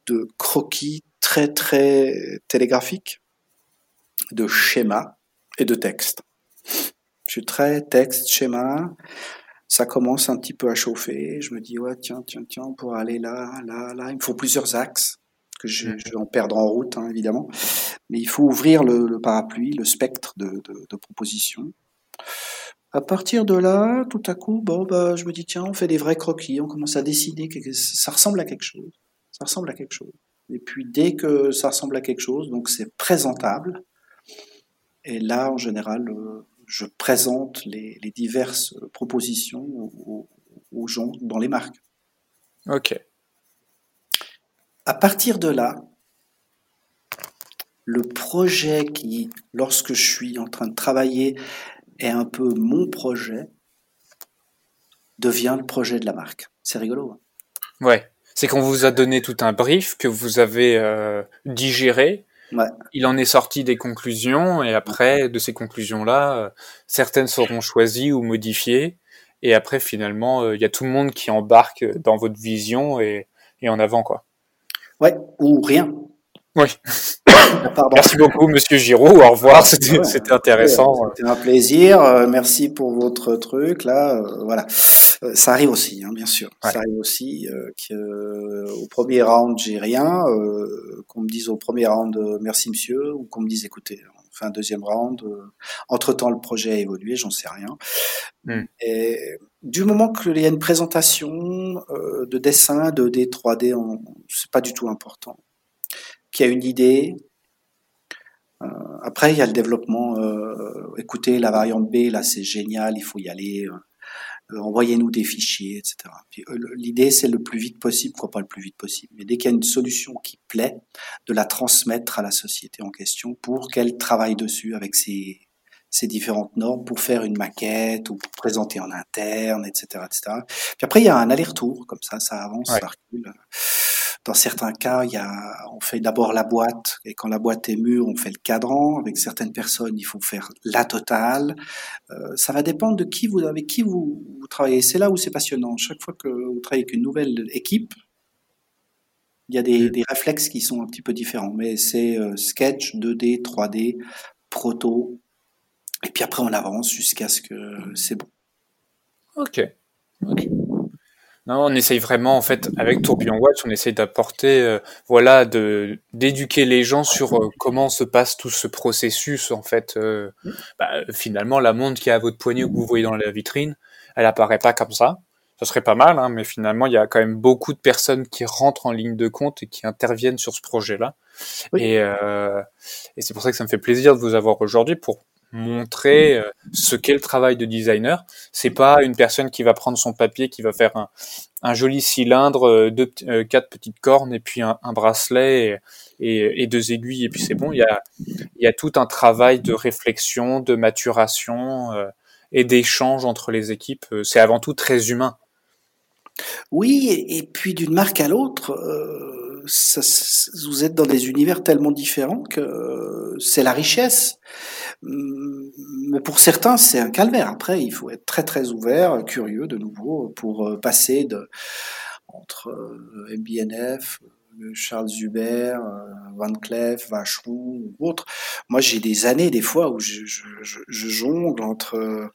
de croquis très très télégraphiques, de schémas et de textes. Je suis très texte, schéma. Ça commence un petit peu à chauffer. Je me dis, ouais, tiens, tiens, tiens, on pourrait aller là, là, là. Il me faut plusieurs axes que je, mhm. vais en perdre en route, hein, évidemment. Mais il faut ouvrir le, parapluie, le spectre de, de, propositions. À partir de là, tout à coup, bon, bah, je me dis, tiens, on fait des vrais croquis, on commence à dessiner, ça ressemble à quelque chose. Ça ressemble à quelque chose. Et puis, dès que ça ressemble à quelque chose, donc c'est présentable. Et là, en général, euh, je présente les, diverses propositions aux, aux, gens dans les marques. Ok. À partir de là, le projet qui, lorsque je suis en train de travailler, est un peu mon projet, devient le projet de la marque. C'est rigolo. Hein. ouais. C'est qu'on vous a donné tout un brief que vous avez euh, digéré. Ouais. Il en est sorti des conclusions et après, de ces conclusions-là, euh, certaines seront choisies ou modifiées. Et après, finalement, euh, il y a tout le monde qui embarque dans votre vision et, et en avant, quoi. Ouais, ou rien. Oui. Merci beaucoup, Monsieur Giraud. Au revoir. C'était intéressant. C'était un plaisir. Euh, merci pour votre truc. Là, euh, voilà. Euh, ça arrive aussi, hein, bien sûr. Ça arrive aussi qu'au premier round, j'ai rien. qu'on me dise au premier round, merci monsieur, ou qu'on me dise, écoutez, on fait un deuxième round. entre temps, le projet a évolué, j'en sais rien. Hmm. Et du moment qu'il y a une présentation de dessin, 2D, 3D, c'est pas du tout important qui a une idée. Euh, après, il y a le développement. Euh, écoutez, la variante B, là, c'est génial, il faut y aller. Euh, envoyez-nous des fichiers, etc. L'idée, c'est le plus vite possible, quoi pas le plus vite possible. Mais dès qu'il y a une solution qui plaît, de la transmettre à la société en question pour qu'elle travaille dessus avec ses, ces différentes normes pour faire une maquette ou pour présenter en interne, etc., etc. Puis après, il y a un aller-retour, comme ça, ça avance, ça recule. Dans certains cas, il y a, on fait d'abord la boîte, et quand la boîte est mûre, on fait le cadran. Avec certaines personnes, il faut faire la totale. Euh, ça va dépendre de qui vous, avec qui vous, vous travaillez. C'est là où c'est passionnant. Chaque fois que vous travaillez avec une nouvelle équipe, il y a des, des réflexes qui sont un petit peu différents. Mais c'est euh, sketch, 2D, 3D, proto, et puis après on avance jusqu'à ce que c'est bon. Ok. Ok. Non, on essaye vraiment, en fait, avec Tourbillon Watch, on essaye d'apporter, euh, voilà, de d'éduquer les gens sur euh, comment se passe tout ce processus, en fait. Euh, bah, finalement, la montre qui est à votre poignet ou que vous voyez dans la vitrine, elle apparaît pas comme ça. Ça serait pas mal, hein, mais finalement, il y a quand même beaucoup de personnes qui rentrent en ligne de compte et qui interviennent sur ce projet-là. Et, et c'est pour ça que ça me fait plaisir de vous avoir aujourd'hui pour montrer euh, ce qu'est le travail de designer. C'est pas une personne qui va prendre son papier, qui va faire un, joli cylindre, euh, deux, euh, quatre petites cornes et puis un, bracelet et, deux aiguilles et puis c'est bon. Il y a tout un travail de réflexion, de maturation et d'échange entre les équipes. C'est avant tout très humain. Oui, et puis d'une marque à l'autre, vous êtes dans des univers tellement différents que c'est la richesse. Mais pour certains, c'est un calvaire. Après, il faut être très très ouvert, curieux de nouveau, pour euh, passer de, entre euh, MBNF, euh, Charles Hubert, Van Cleef, Vacheron ou autres. Moi, j'ai des années, des fois, où je, je, je, jongle entre,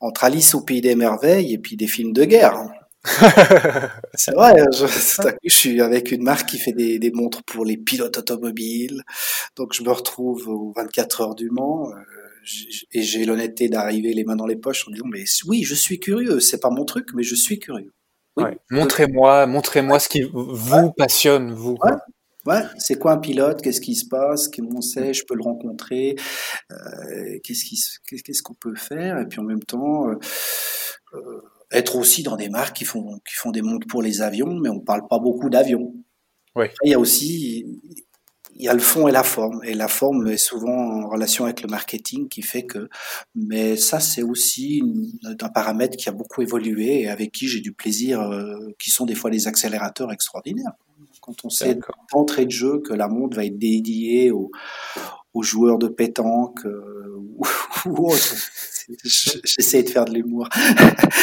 entre Alice au Pays des Merveilles et puis des films de guerre. (laughs) c'est vrai, je, je, suis avec une marque qui fait des, des, montres pour les pilotes automobiles. Donc je me retrouve aux 24 heures du Mans euh, et j'ai l'honnêteté d'arriver les mains dans les poches en disant mais oui, je suis curieux, c'est pas mon truc, mais je suis curieux. Montrez-moi, montrez-moi ce qui vous passionne, vous. Ouais. c'est quoi un pilote? Qu'est-ce qui se passe? Comment sait? Je peux le rencontrer. Euh, Qu'est-ce qu'on peut faire? Et puis en même temps, euh, euh être aussi dans des marques qui font, qui font des montres pour les avions, mais on ne parle pas beaucoup d'avions. Oui. Il y a aussi il y a le fond et la forme. Et la forme est souvent en relation avec le marketing qui fait que, mais ça, c'est aussi un paramètre qui a beaucoup évolué et avec qui j'ai du plaisir, euh, qui sont des fois des accélérateurs extraordinaires. Quand on sait d'entrée de jeu que la montre va être dédiée aux, aux joueurs de pétanque euh, ou (laughs) autres. (laughs) J'essaie de faire de l'humour.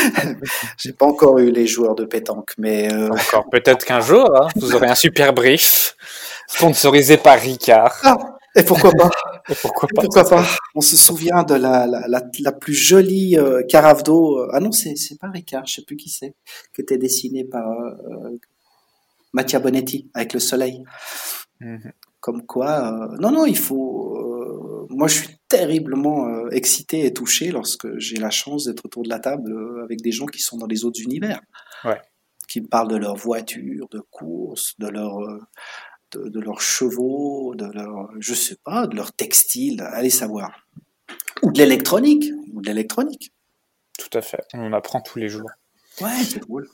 (laughs) J'ai pas encore eu les joueurs de pétanque, mais euh... encore peut-être qu'un jour, hein, vous aurez un super brief sponsorisé par Ricard. Ah, Et pourquoi pas? Pourquoi pas, pourquoi pas? On se souvient de la, la, la, plus jolie euh, carafe d'eau. Ah non, c'est pas Ricard, je sais plus qui c'est, qui était dessiné par euh, Mattia Bonetti avec le soleil. Mhm. Comme quoi, euh, non non, il faut. Euh, moi, je suis terriblement excité et touché lorsque j'ai la chance d'être autour de la table avec des gens qui sont dans les autres univers. Ouais. Qui me parlent de leur voiture, de course, de leur de, leurs chevaux, de leur, je sais pas, de leur textile, allez savoir. Ou de l'électronique, ou de l'électronique. Tout à fait, on apprend tous les jours. Ouais, c'est cool.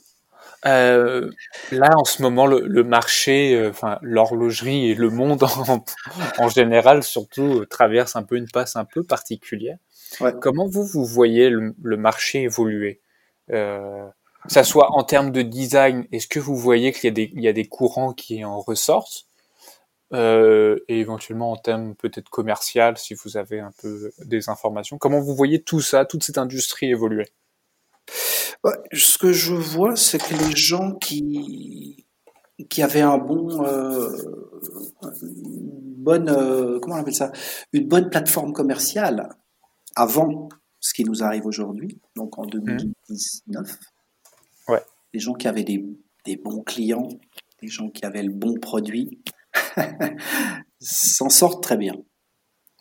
Euh, là, en ce moment, le, marché, euh, enfin l'horlogerie et le monde (laughs) en, général, surtout, euh, traverse un peu une passe un peu particulière. Comment vous vous voyez le, marché évoluer? Que ça soit en termes de design, est-ce que vous voyez qu'il y, a des, il y a des courants qui en ressortent? Euh, et éventuellement en termes peut-être commercial, si vous avez un peu des informations. Comment vous voyez tout ça, toute cette industrie évoluer? Ce que je vois, c'est que les gens qui qui avaient un bon, euh, une bonne, euh, comment on appelle ça, une bonne plateforme commerciale avant ce qui nous arrive aujourd'hui, donc en 2019, des gens qui avaient des, des bons clients, des gens qui avaient le bon produit, (laughs) s'en sortent très bien.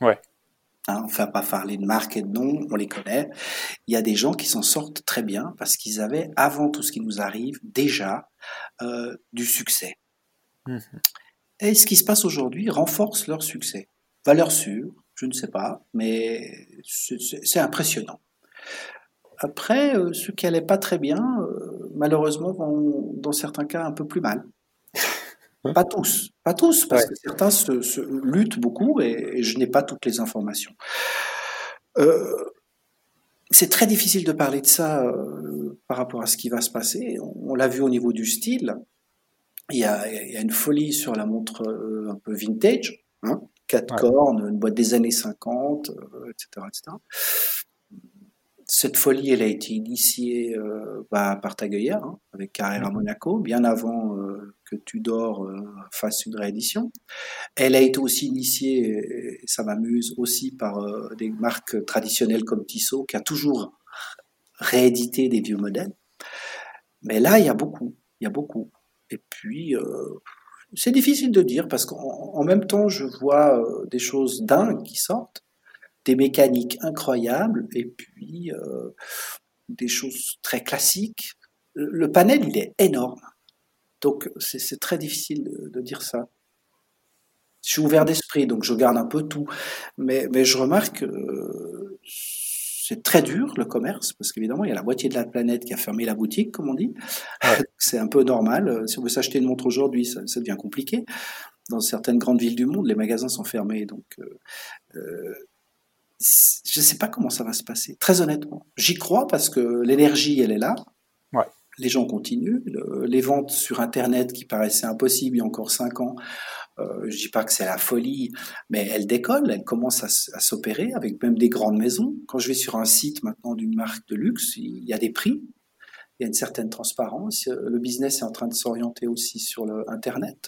Ouais. Hein, on ne va pas parler de marque et de nom, on les connaît. Il y a des gens qui s'en sortent très bien parce qu'ils avaient, avant tout ce qui nous arrive, déjà euh, du succès. Mhm. Et ce qui se passe aujourd'hui renforce leur succès. Valeur sûre, je ne sais pas, mais c'est impressionnant. Après, euh, ceux qui n'allaient pas très bien, euh, malheureusement, vont, dans certains cas, un peu plus mal. Pas tous, pas tous, parce que certains se, luttent beaucoup et, je n'ai pas toutes les informations. Euh, c'est très difficile de parler de ça par rapport à ce qui va se passer. On, l'a vu au niveau du style. Il y, a, il y, a, une folie sur la montre un peu vintage, hein, quatre cornes, une boîte des années 50, etc., etc cette folie, elle a été initiée euh, bah, par Tagueillère, hein, avec Carrera Monaco, bien avant euh, que Tudor euh, fasse une réédition. Elle a été aussi initiée, et ça m'amuse aussi, par euh, des marques traditionnelles comme Tissot, qui a toujours réédité des vieux modèles. Mais là, il y a beaucoup, il y a beaucoup. Et puis, c'est difficile de dire, parce qu'en même temps, je vois des choses dingues qui sortent, des mécaniques incroyables et puis euh, des choses très classiques. Le panel, il est énorme. Donc, c'est très difficile de, dire ça. Je suis ouvert d'esprit, donc je garde un peu tout. Mais, mais je remarque que c'est très dur, le commerce, parce qu'évidemment, il y a la moitié de la planète qui a fermé la boutique, comme on dit. (laughs) c'est un peu normal. Si on veut s'acheter une montre aujourd'hui, ça, devient compliqué. Dans certaines grandes villes du monde, les magasins sont fermés. Donc, euh, euh je ne sais pas comment ça va se passer, très honnêtement. J'y crois parce que l'énergie, elle est là. Les gens continuent. les ventes sur Internet qui paraissaient impossibles il y a encore cinq ans, euh, je dis pas que c'est la folie, mais elles décollent, elles commencent à, s'opérer avec même des grandes maisons. Quand je vais sur un site maintenant d'une marque de luxe, il y a des prix, il y a une certaine transparence. Le business est en train de s'orienter aussi sur le Internet.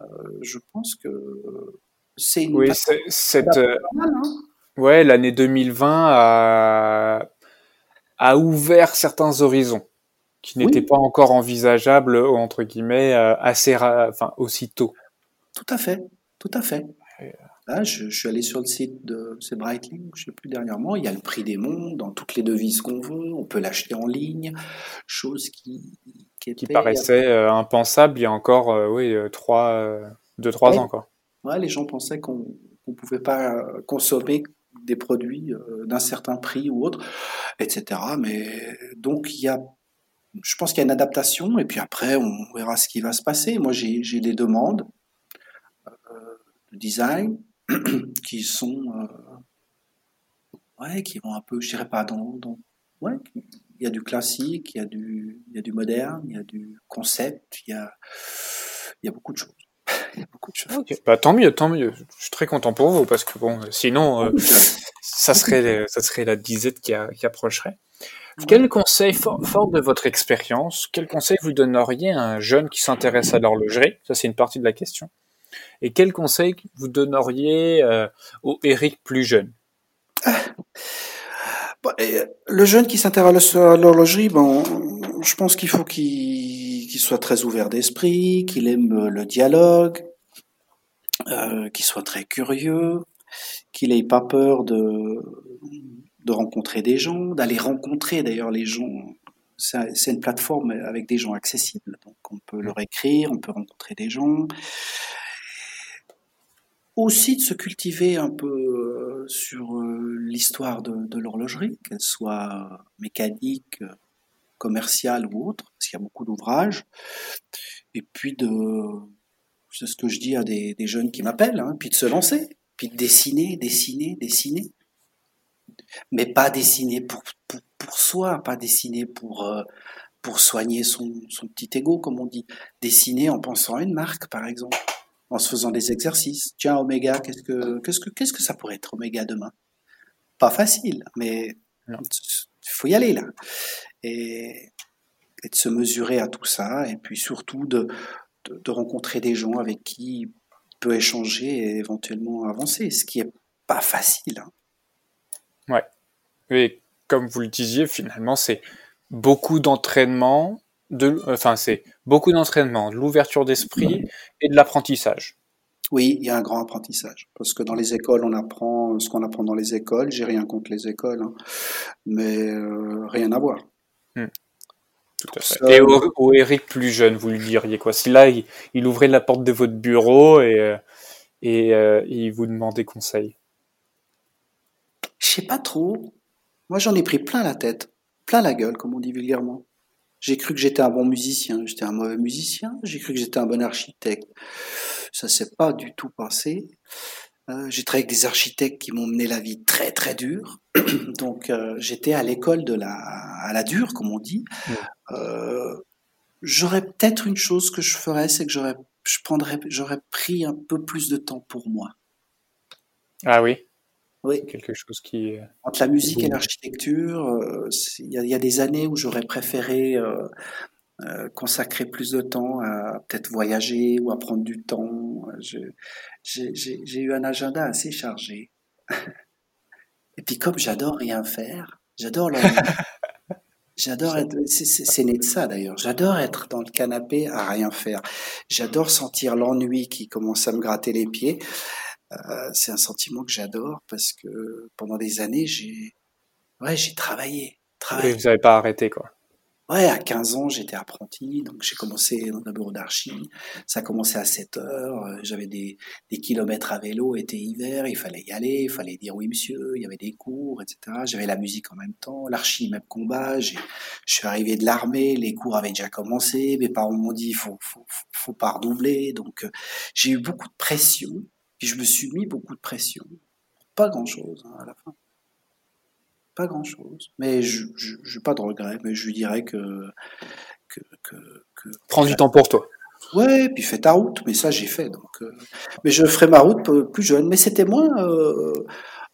Euh, je pense que c'est une. Oui, cette. Ouais, l'année 2020 a, a ouvert certains horizons qui n'étaient pas encore envisageables, entre guillemets, euh, assez, enfin, aussitôt. Tout à fait, tout à fait. Euh, Là, je, suis allé sur le site de c'est Breitling, je sais plus dernièrement, il y a le prix des mondes dans toutes les devises qu'on veut, on peut l'acheter en ligne, chose qui qui, qui paraissait euh, impensable il y a encore oui trois deux trois ans quoi. Ouais, les gens pensaient qu'on ne pouvait pas consommer des produits euh, d'un certain prix ou autre, etc. Mais donc il y a, je pense qu'il y a une adaptation et puis après on verra ce qui va se passer. Moi j'ai des demandes euh, de design (clears throat) qui sont euh, ouais qui vont un peu, je dirais pas dans, ouais, il y a du classique, il y a du, il y a du moderne, il y a du concept, il y a, il y a beaucoup de choses. Beaucoup de choses. Bah, tant mieux, tant mieux. Je suis très content pour vous parce que bon, sinon, euh, ça serait, ça serait la disette qui, qui approcherait. Quel conseil, fort, de votre expérience, quel conseil vous donneriez à un jeune qui s'intéresse à l'horlogerie? Ça, c'est une partie de la question. Et quel conseil vous donneriez euh, au Eric plus jeune? Le jeune qui s'intéresse à l'horlogerie, bon, je pense qu'il faut qu'il soit très ouvert d'esprit, qu'il aime le dialogue, euh, qu'il soit très curieux, qu'il ait pas peur de, rencontrer des gens, d'aller rencontrer d'ailleurs les gens. C'est une plateforme avec des gens accessibles, donc on peut leur écrire, on peut rencontrer des gens. Aussi de se cultiver un peu euh, sur euh, l'histoire de, l'horlogerie, qu'elle soit mécanique, commerciale ou autre, parce qu'il y a beaucoup d'ouvrages. Et puis de, c'est ce que je dis à des, jeunes qui m'appellent, hein, puis de se lancer, puis de dessiner, dessiner, dessiner mais pas dessiner pour, pour, soi, pas dessiner pour, euh, pour soigner son, son petit ego, comme on dit. Dessiner en pensant à une marque, par exemple, en se faisant des exercices. Tiens, Oméga, qu'est-ce que, qu'est-ce que, qu'est-ce que ça pourrait être, Oméga, demain? Pas facile, mais faut y aller, là. Et, de se mesurer à tout ça, et puis surtout de, rencontrer des gens avec qui il peut échanger et éventuellement avancer, ce qui est pas facile. Hein. Ouais. Et comme vous le disiez, finalement, c'est beaucoup d'entraînement, de, enfin, c'est beaucoup d'entraînement, de l'ouverture d'esprit et de l'apprentissage. Oui, il y a un grand apprentissage. Parce que dans les écoles, on apprend ce qu'on apprend dans les écoles. J'ai rien contre les écoles, hein. mais euh, rien à voir. Hmm. Tout à fait. Et au, Eric plus jeune, vous lui diriez quoi? Si là, il, ouvrait la porte de votre bureau et, euh, et euh, il vous demandait conseil je sais pas trop. Moi, j'en ai pris plein la tête, plein la gueule, comme on dit vulgairement. J'ai cru que j'étais un bon musicien, j'étais un mauvais musicien. J'ai cru que j'étais un bon architecte. Ça s'est pas du tout passé. Euh, j'ai travaillé avec des architectes qui m'ont mené la vie très très dure. (clears throat) Donc euh, j'étais à l'école de la à la dure, comme on dit. Euh, j'aurais peut-être une chose que je ferais, c'est que j'aurais je prendrais j'aurais pris un peu plus de temps pour moi. Ah oui? Oui. Quelque chose qui. Entre la musique et l'architecture, euh, il y, a des années où j'aurais préféré euh, euh, consacrer plus de temps à peut-être voyager ou à prendre du temps. J'ai eu un agenda assez chargé. (laughs) et puis comme j'adore rien faire, j'adore la (laughs) J'adore être, c'est né de ça d'ailleurs. J'adore être dans le canapé à rien faire. J'adore sentir l'ennui qui commence à me gratter les pieds. Euh, c'est un sentiment que j'adore parce que pendant des années, j'ai ouais, j'ai travaillé. travaillé. vous n'avez pas arrêté, quoi. Ouais, à 15 ans, j'étais apprenti, donc j'ai commencé dans un bureau d'archi. Ça a commencé à 7 heures, euh, j'avais des, des kilomètres à vélo, été hiver, il fallait y aller, il fallait dire oui monsieur, il y avait des cours, etc. J'avais la musique en même temps, l'archi, même combat. Je suis arrivé de l'armée, les cours avaient déjà commencé, mes parents m'ont dit faut, faut, faut pas redoubler, donc euh, j'ai eu beaucoup de pression je me suis mis beaucoup de pression. Pas grand-chose hein, à la fin. Pas grand-chose. Mais je n'ai pas de regrets, mais je lui dirais que... que, que, Prends du temps pour toi. Ouais, puis fais ta route, mais ça j'ai fait. Donc, euh, mais je ferai ma route plus jeune. Mais c'était moins, euh,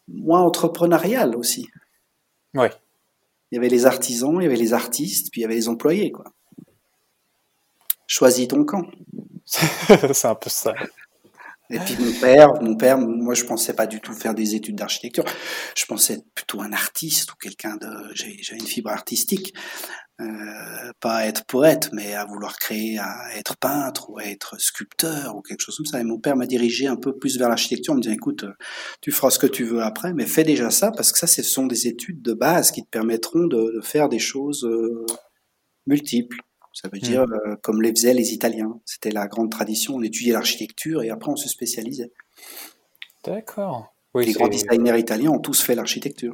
moins entrepreneurial aussi. Ouais. Il y avait les artisans, il y avait les artistes, puis il y avait les employés, quoi. Choisis ton camp. (laughs) c'est un peu ça. Et puis mon père, mon père, moi je pensais pas du tout faire des études d'architecture. Je pensais être plutôt un artiste ou quelqu'un de, j'ai une fibre artistique, euh, pas à être poète, mais à vouloir créer, à être peintre ou à être sculpteur ou quelque chose comme ça. Et mon père m'a dirigé un peu plus vers l'architecture, en me disant écoute, tu feras ce que tu veux après, mais fais déjà ça parce que ça, ce sont des études de base qui te permettront de, de faire des choses euh, multiples. Ça veut dire, hmm. euh, comme les faisaient les Italiens. C'était la grande tradition. On étudiait l'architecture et après on se spécialisait. D'accord. les grands designers italiens ont tous fait l'architecture.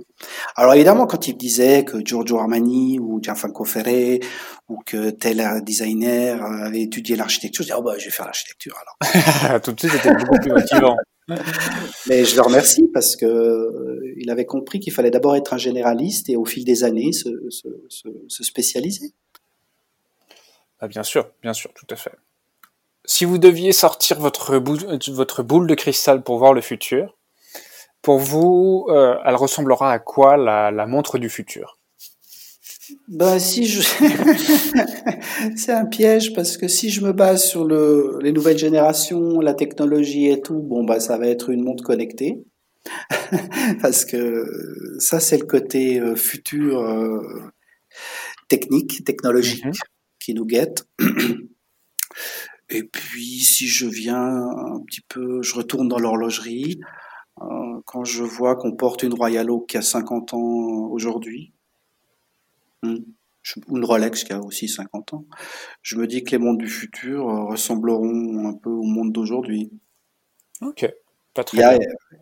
Alors évidemment, quand ils disaient que Giorgio Armani ou Gianfranco Ferré ou que tel designer avait étudié l'architecture, je disais, oh bah, je vais faire l'architecture alors. (laughs) Tout de suite, c'était beaucoup plus motivant. (laughs) Mais je le remercie parce que euh, il avait compris qu'il fallait d'abord être un généraliste et au fil des années se, se, se spécialiser. Ah, bien sûr, bien sûr, tout à fait. Si vous deviez sortir votre boule, votre boule de cristal pour voir le futur, pour vous, euh, elle ressemblera à quoi la, montre du futur? Ben si je, (laughs) c'est un piège parce que si je me base sur le, les nouvelles générations, la technologie et tout, bon bah ça va être une montre connectée. (laughs) parce que ça c'est le côté euh, futur euh, technique, technologique mhm. Qui nous guette. (clears throat) Et puis si je viens un petit peu, je retourne dans l'horlogerie. Euh, quand je vois qu'on porte une Royal Oak qui a 50 ans aujourd'hui, hmm, ou une Rolex qui a aussi 50 ans, je me dis que les mondes du futur ressembleront un peu au monde d'aujourd'hui. Ok.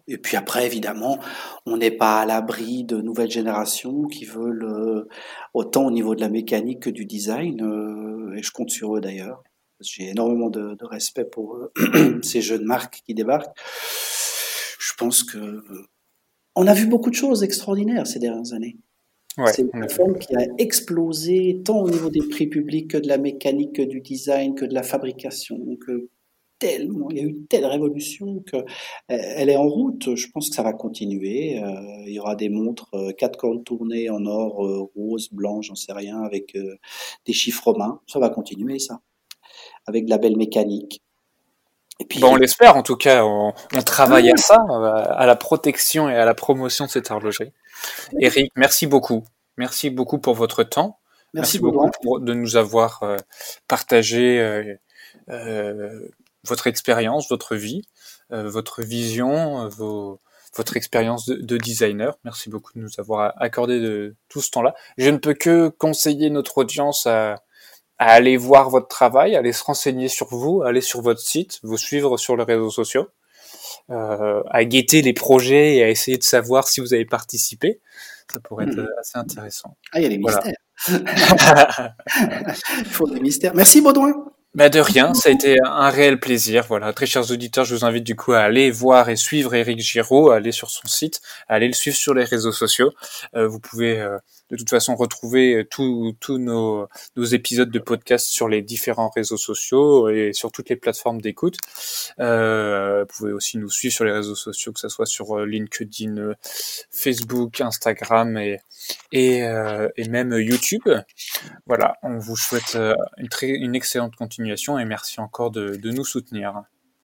Et puis après, évidemment, on n'est pas à l'abri de nouvelles générations qui veulent euh, autant au niveau de la mécanique que du design, euh, et je compte sur eux d'ailleurs. J'ai énormément de, respect pour (clears throat) ces jeunes marques qui débarquent. Je pense que on a vu beaucoup de choses extraordinaires ces dernières années. c'est une plateforme qui a explosé tant au niveau des prix publics que de la mécanique, que du design, que de la fabrication. Que tellement, il y a eu telle révolution que euh, elle est en route. Je pense que ça va continuer. Euh, il y aura des montres euh, quatre cornes tournées en or, rose, blanc, j'en sais rien, avec des chiffres romains. Ça va continuer, ça, avec de la belle mécanique. Et puis, bon, on l'espère en tout cas. On, travaille à ça, à la protection et à la promotion de cette horlogerie. Eric, merci beaucoup. Merci beaucoup pour votre temps. Merci, beaucoup pour, de nous avoir partagé votre expérience, votre vie, euh, votre vision, euh, vos, votre expérience de, designer. Merci beaucoup de nous avoir accordé de, tout ce temps-là. Je ne peux que conseiller notre audience à, à, aller voir votre travail, à aller se renseigner sur vous, à aller sur votre site, vous suivre sur les réseaux sociaux, euh, à guetter les projets et à essayer de savoir si vous avez participé. Ça pourrait être hmm. assez intéressant. Ah, il y a des mystères. (laughs) (laughs) il faut des mystères. Merci Baudouin. Bah de rien, ça a été un réel plaisir. Voilà, très chers auditeurs, je vous invite du coup à aller voir et suivre Eric Giraud, à aller sur son site, aller le suivre sur les réseaux sociaux. Euh, vous pouvez euh, de toute façon retrouver euh, tous nos, nos, épisodes de podcast sur les différents réseaux sociaux et sur toutes les plateformes d'écoute. Euh, vous pouvez aussi nous suivre sur les réseaux sociaux, que ce soit sur euh, LinkedIn, Facebook, Instagram et, et, et même YouTube. Voilà, on vous souhaite une, très, une excellente continuation et merci encore de, de nous soutenir.